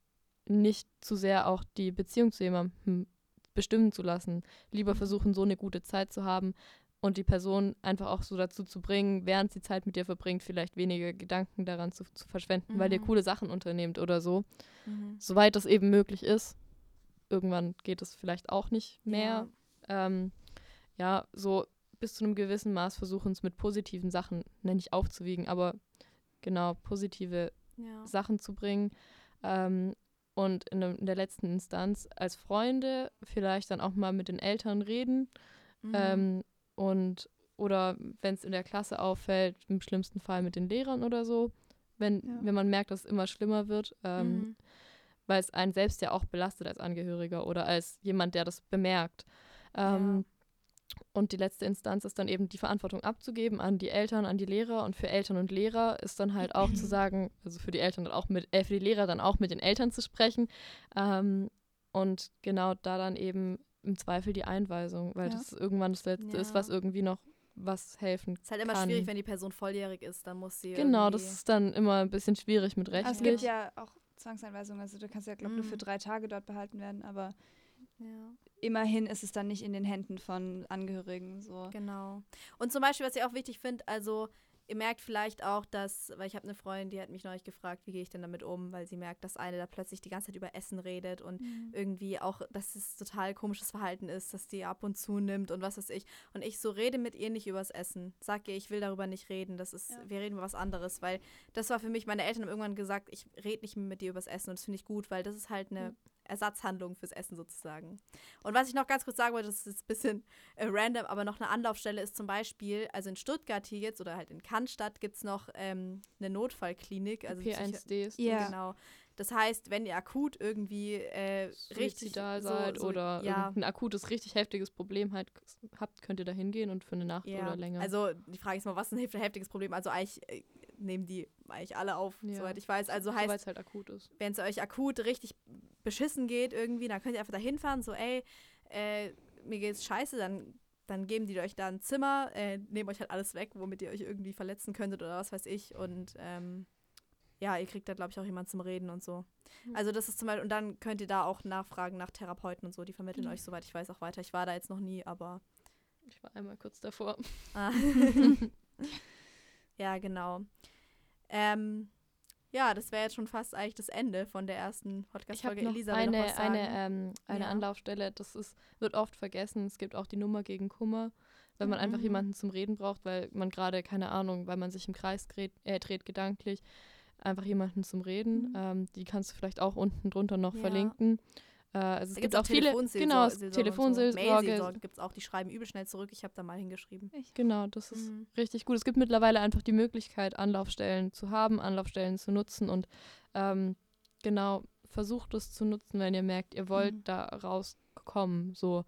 nicht zu sehr auch die Beziehung zu jemandem bestimmen zu lassen. Lieber mhm. versuchen, so eine gute Zeit zu haben und die Person einfach auch so dazu zu bringen, während sie Zeit mit dir verbringt, vielleicht weniger Gedanken daran zu, zu verschwenden, mhm. weil ihr mhm. coole Sachen unternehmt oder so. Mhm. Soweit das eben möglich ist. Irgendwann geht es vielleicht auch nicht mehr. Ja, ähm, ja so bis zu einem gewissen Maß versuchen es mit positiven Sachen, nenne ich aufzuwiegen, aber genau, positive ja. Sachen zu bringen. Ähm, und in, in, der letzten Instanz als Freunde vielleicht dann auch mal mit den Eltern reden mhm. ähm, und oder wenn es in der Klasse auffällt, im schlimmsten Fall mit den Lehrern oder so, wenn, ja. wenn man merkt, dass es immer schlimmer wird, ähm, mhm. weil es einen selbst ja auch belastet als Angehöriger oder als jemand, der das bemerkt. Ähm, und die letzte Instanz ist dann eben die Verantwortung abzugeben an die Eltern, an die Lehrer. Und für Eltern und Lehrer ist dann halt auch zu [clears throat] sagen, also für die Eltern dann auch mit, äh, für die Lehrer dann auch mit den Eltern zu sprechen. Ähm, und genau da dann eben im Zweifel die Einweisung, weil ja. das irgendwann das Letzte ja. ist, was irgendwie noch was helfen Es ist halt immer kann. schwierig, wenn die Person volljährig ist, dann muss sie. Genau, das ist dann immer ein bisschen schwierig mit rechtlich. Also es gibt ja auch Zwangseinweisungen, also du kannst ja, glaube ich, mm. nur für drei Tage dort behalten werden, aber ja. Immerhin ist es dann nicht in den Händen von Angehörigen. So. Genau. Und zum Beispiel, was ich auch wichtig finde, also ihr merkt vielleicht auch, dass, weil ich habe eine Freundin, die hat mich neulich gefragt, wie gehe ich denn damit um, weil sie merkt, dass eine da plötzlich die ganze Zeit über Essen redet und mhm. irgendwie auch, dass es total komisches Verhalten ist, dass die ab und zu nimmt und was weiß ich. Und ich so rede mit ihr nicht übers Essen. Sag ihr, ich will darüber nicht reden. Das ist, ja. wir reden über was anderes, weil das war für mich, meine Eltern haben irgendwann gesagt, ich rede nicht mehr mit dir übers Essen und das finde ich gut, weil das ist halt eine mhm. Ersatzhandlung fürs Essen sozusagen. Und was ich noch ganz kurz sagen wollte, das ist ein bisschen äh, random, aber noch eine Anlaufstelle ist zum Beispiel, also in Stuttgart hier jetzt oder halt in Cannstatt gibt es noch ähm, eine Notfallklinik. Also P1D ist ja. Genau. Das heißt, wenn ihr akut irgendwie äh, richtig seid so, oder ja. ein akutes, richtig heftiges Problem halt habt, könnt ihr da hingehen und für eine Nacht ja. oder länger. Also die Frage ist mal, was ist ein heftiges Problem? Also eigentlich äh, nehmen die eigentlich alle auf, ja. soweit ich weiß. Also heißt, es halt akut ist. Wenn es euch akut richtig beschissen geht irgendwie, dann könnt ihr einfach da hinfahren, so ey, äh, mir geht's scheiße, dann, dann geben die euch da ein Zimmer, äh, nehmen euch halt alles weg, womit ihr euch irgendwie verletzen könntet oder was weiß ich und ähm, ja, ihr kriegt da, glaube ich, auch jemanden zum Reden und so. Mhm. Also das ist zum Beispiel, und dann könnt ihr da auch nachfragen nach Therapeuten und so, die vermitteln mhm. euch, soweit ich weiß, auch weiter. Ich war da jetzt noch nie, aber. Ich war einmal kurz davor. Ah. [laughs] [laughs] ja, genau. Ähm, ja, das wäre jetzt schon fast eigentlich das Ende von der ersten Podcast-Folge. Elisa, eine, noch was sagen? eine, ähm, eine ja. Anlaufstelle, das ist, wird oft vergessen. Es gibt auch die Nummer gegen Kummer, wenn man mhm. einfach jemanden zum Reden braucht, weil man gerade, keine Ahnung, weil man sich im Kreis dreht, äh, dreht gedanklich, einfach jemanden zum Reden. Mhm. Ähm, die kannst du vielleicht auch unten drunter noch ja. verlinken. Äh, also es gibt auch viele genau Telefonseelsorge so. gibt es auch, die schreiben übel schnell zurück. Ich habe da mal hingeschrieben. Genau, das ist mhm. richtig gut. Es gibt mittlerweile einfach die Möglichkeit, Anlaufstellen zu haben, Anlaufstellen zu nutzen und ähm, genau versucht es zu nutzen, wenn ihr merkt, ihr wollt mhm. da rauskommen, so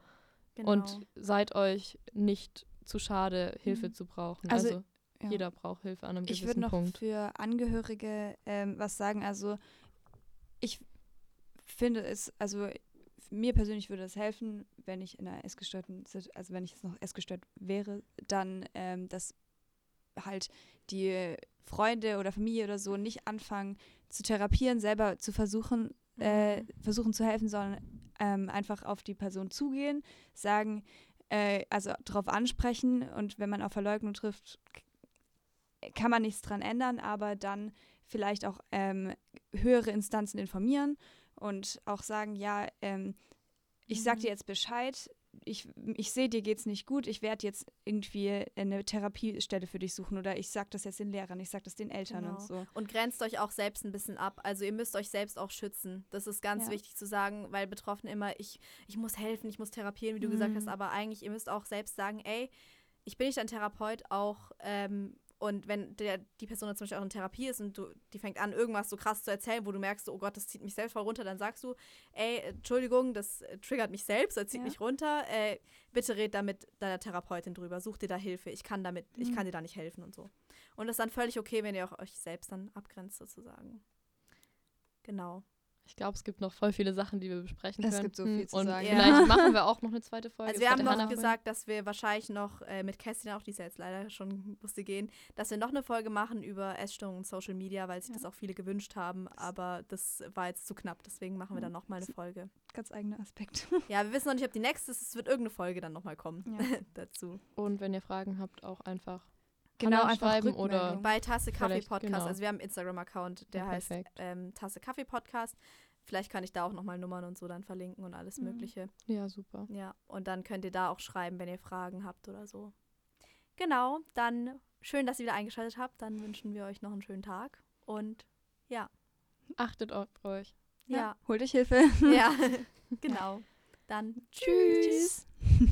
genau. und seid euch nicht zu schade, Hilfe mhm. zu brauchen. Also, also ja. jeder braucht Hilfe an einem ich gewissen Punkt. Ich würde noch für Angehörige ähm, was sagen. Also ich finde es, also mir persönlich würde es helfen, wenn ich in einer essgestörten, also wenn ich jetzt noch essgestört wäre, dann, ähm, dass halt die Freunde oder Familie oder so nicht anfangen zu therapieren, selber zu versuchen, äh, mhm. versuchen zu helfen, sondern ähm, einfach auf die Person zugehen, sagen, äh, also darauf ansprechen und wenn man auf Verleugnung trifft, kann man nichts dran ändern, aber dann vielleicht auch ähm, höhere Instanzen informieren und auch sagen, ja, ähm, ich sag dir mhm. jetzt Bescheid, ich, ich sehe, dir geht's nicht gut, ich werde jetzt irgendwie eine Therapiestelle für dich suchen oder ich sag das jetzt den Lehrern, ich sag das den Eltern genau. und so. Und grenzt euch auch selbst ein bisschen ab. Also ihr müsst euch selbst auch schützen. Das ist ganz ja. wichtig zu sagen, weil Betroffene immer, ich, ich muss helfen, ich muss therapieren, wie du mhm. gesagt hast, mhm. aber eigentlich, ihr müsst auch selbst sagen, ey, ich bin nicht ein Therapeut, auch ähm, und wenn der, die Person zum Beispiel auch in Therapie ist und du, die fängt an, irgendwas so krass zu erzählen, wo du merkst, oh Gott, das zieht mich selbst voll runter, dann sagst du, ey, Entschuldigung, das äh, triggert mich selbst, das zieht ja. mich runter, äh, bitte red da mit deiner Therapeutin drüber, such dir da Hilfe, ich kann damit, mhm. ich kann dir da nicht helfen und so. Und das ist dann völlig okay, wenn ihr auch euch selbst dann abgrenzt sozusagen. Genau. Ich glaube, es gibt noch voll viele Sachen, die wir besprechen können. Es gibt so viel zu und sagen. Vielleicht Ja. machen wir auch noch eine zweite Folge. Also wir haben noch Hannah gesagt, dass wir wahrscheinlich noch äh, mit Kerstin auch, die ist ja jetzt leider schon musste gehen, dass wir noch eine Folge machen über Essstörungen und Social Media, weil sich Ja. das auch viele gewünscht haben. Aber das war jetzt zu knapp, deswegen machen wir dann noch mal eine Folge. Ganz eigener Aspekt. [laughs] Ja, wir wissen noch nicht, ob die nächste ist. Es wird irgendeine Folge dann noch mal kommen Ja. [laughs] dazu. Und wenn ihr Fragen habt, auch einfach Genau, Hannah einfach schreiben oder. Bei Tasse Kaffee Podcast. genau. Also wir haben einen Instagram-Account, der Ja, heißt ähm, Tasse Kaffee Podcast. Vielleicht kann ich da auch nochmal Nummern und so dann verlinken und alles Mhm. Mögliche. ja, super. Ja, und dann könnt ihr da auch schreiben, wenn ihr Fragen habt oder so. Genau, dann schön, dass ihr wieder eingeschaltet habt. Dann wünschen wir euch noch einen schönen Tag. Und Achtet auf euch. ja, Holt euch Hilfe. ja, [laughs] genau. Dann tschüss. Tschüss.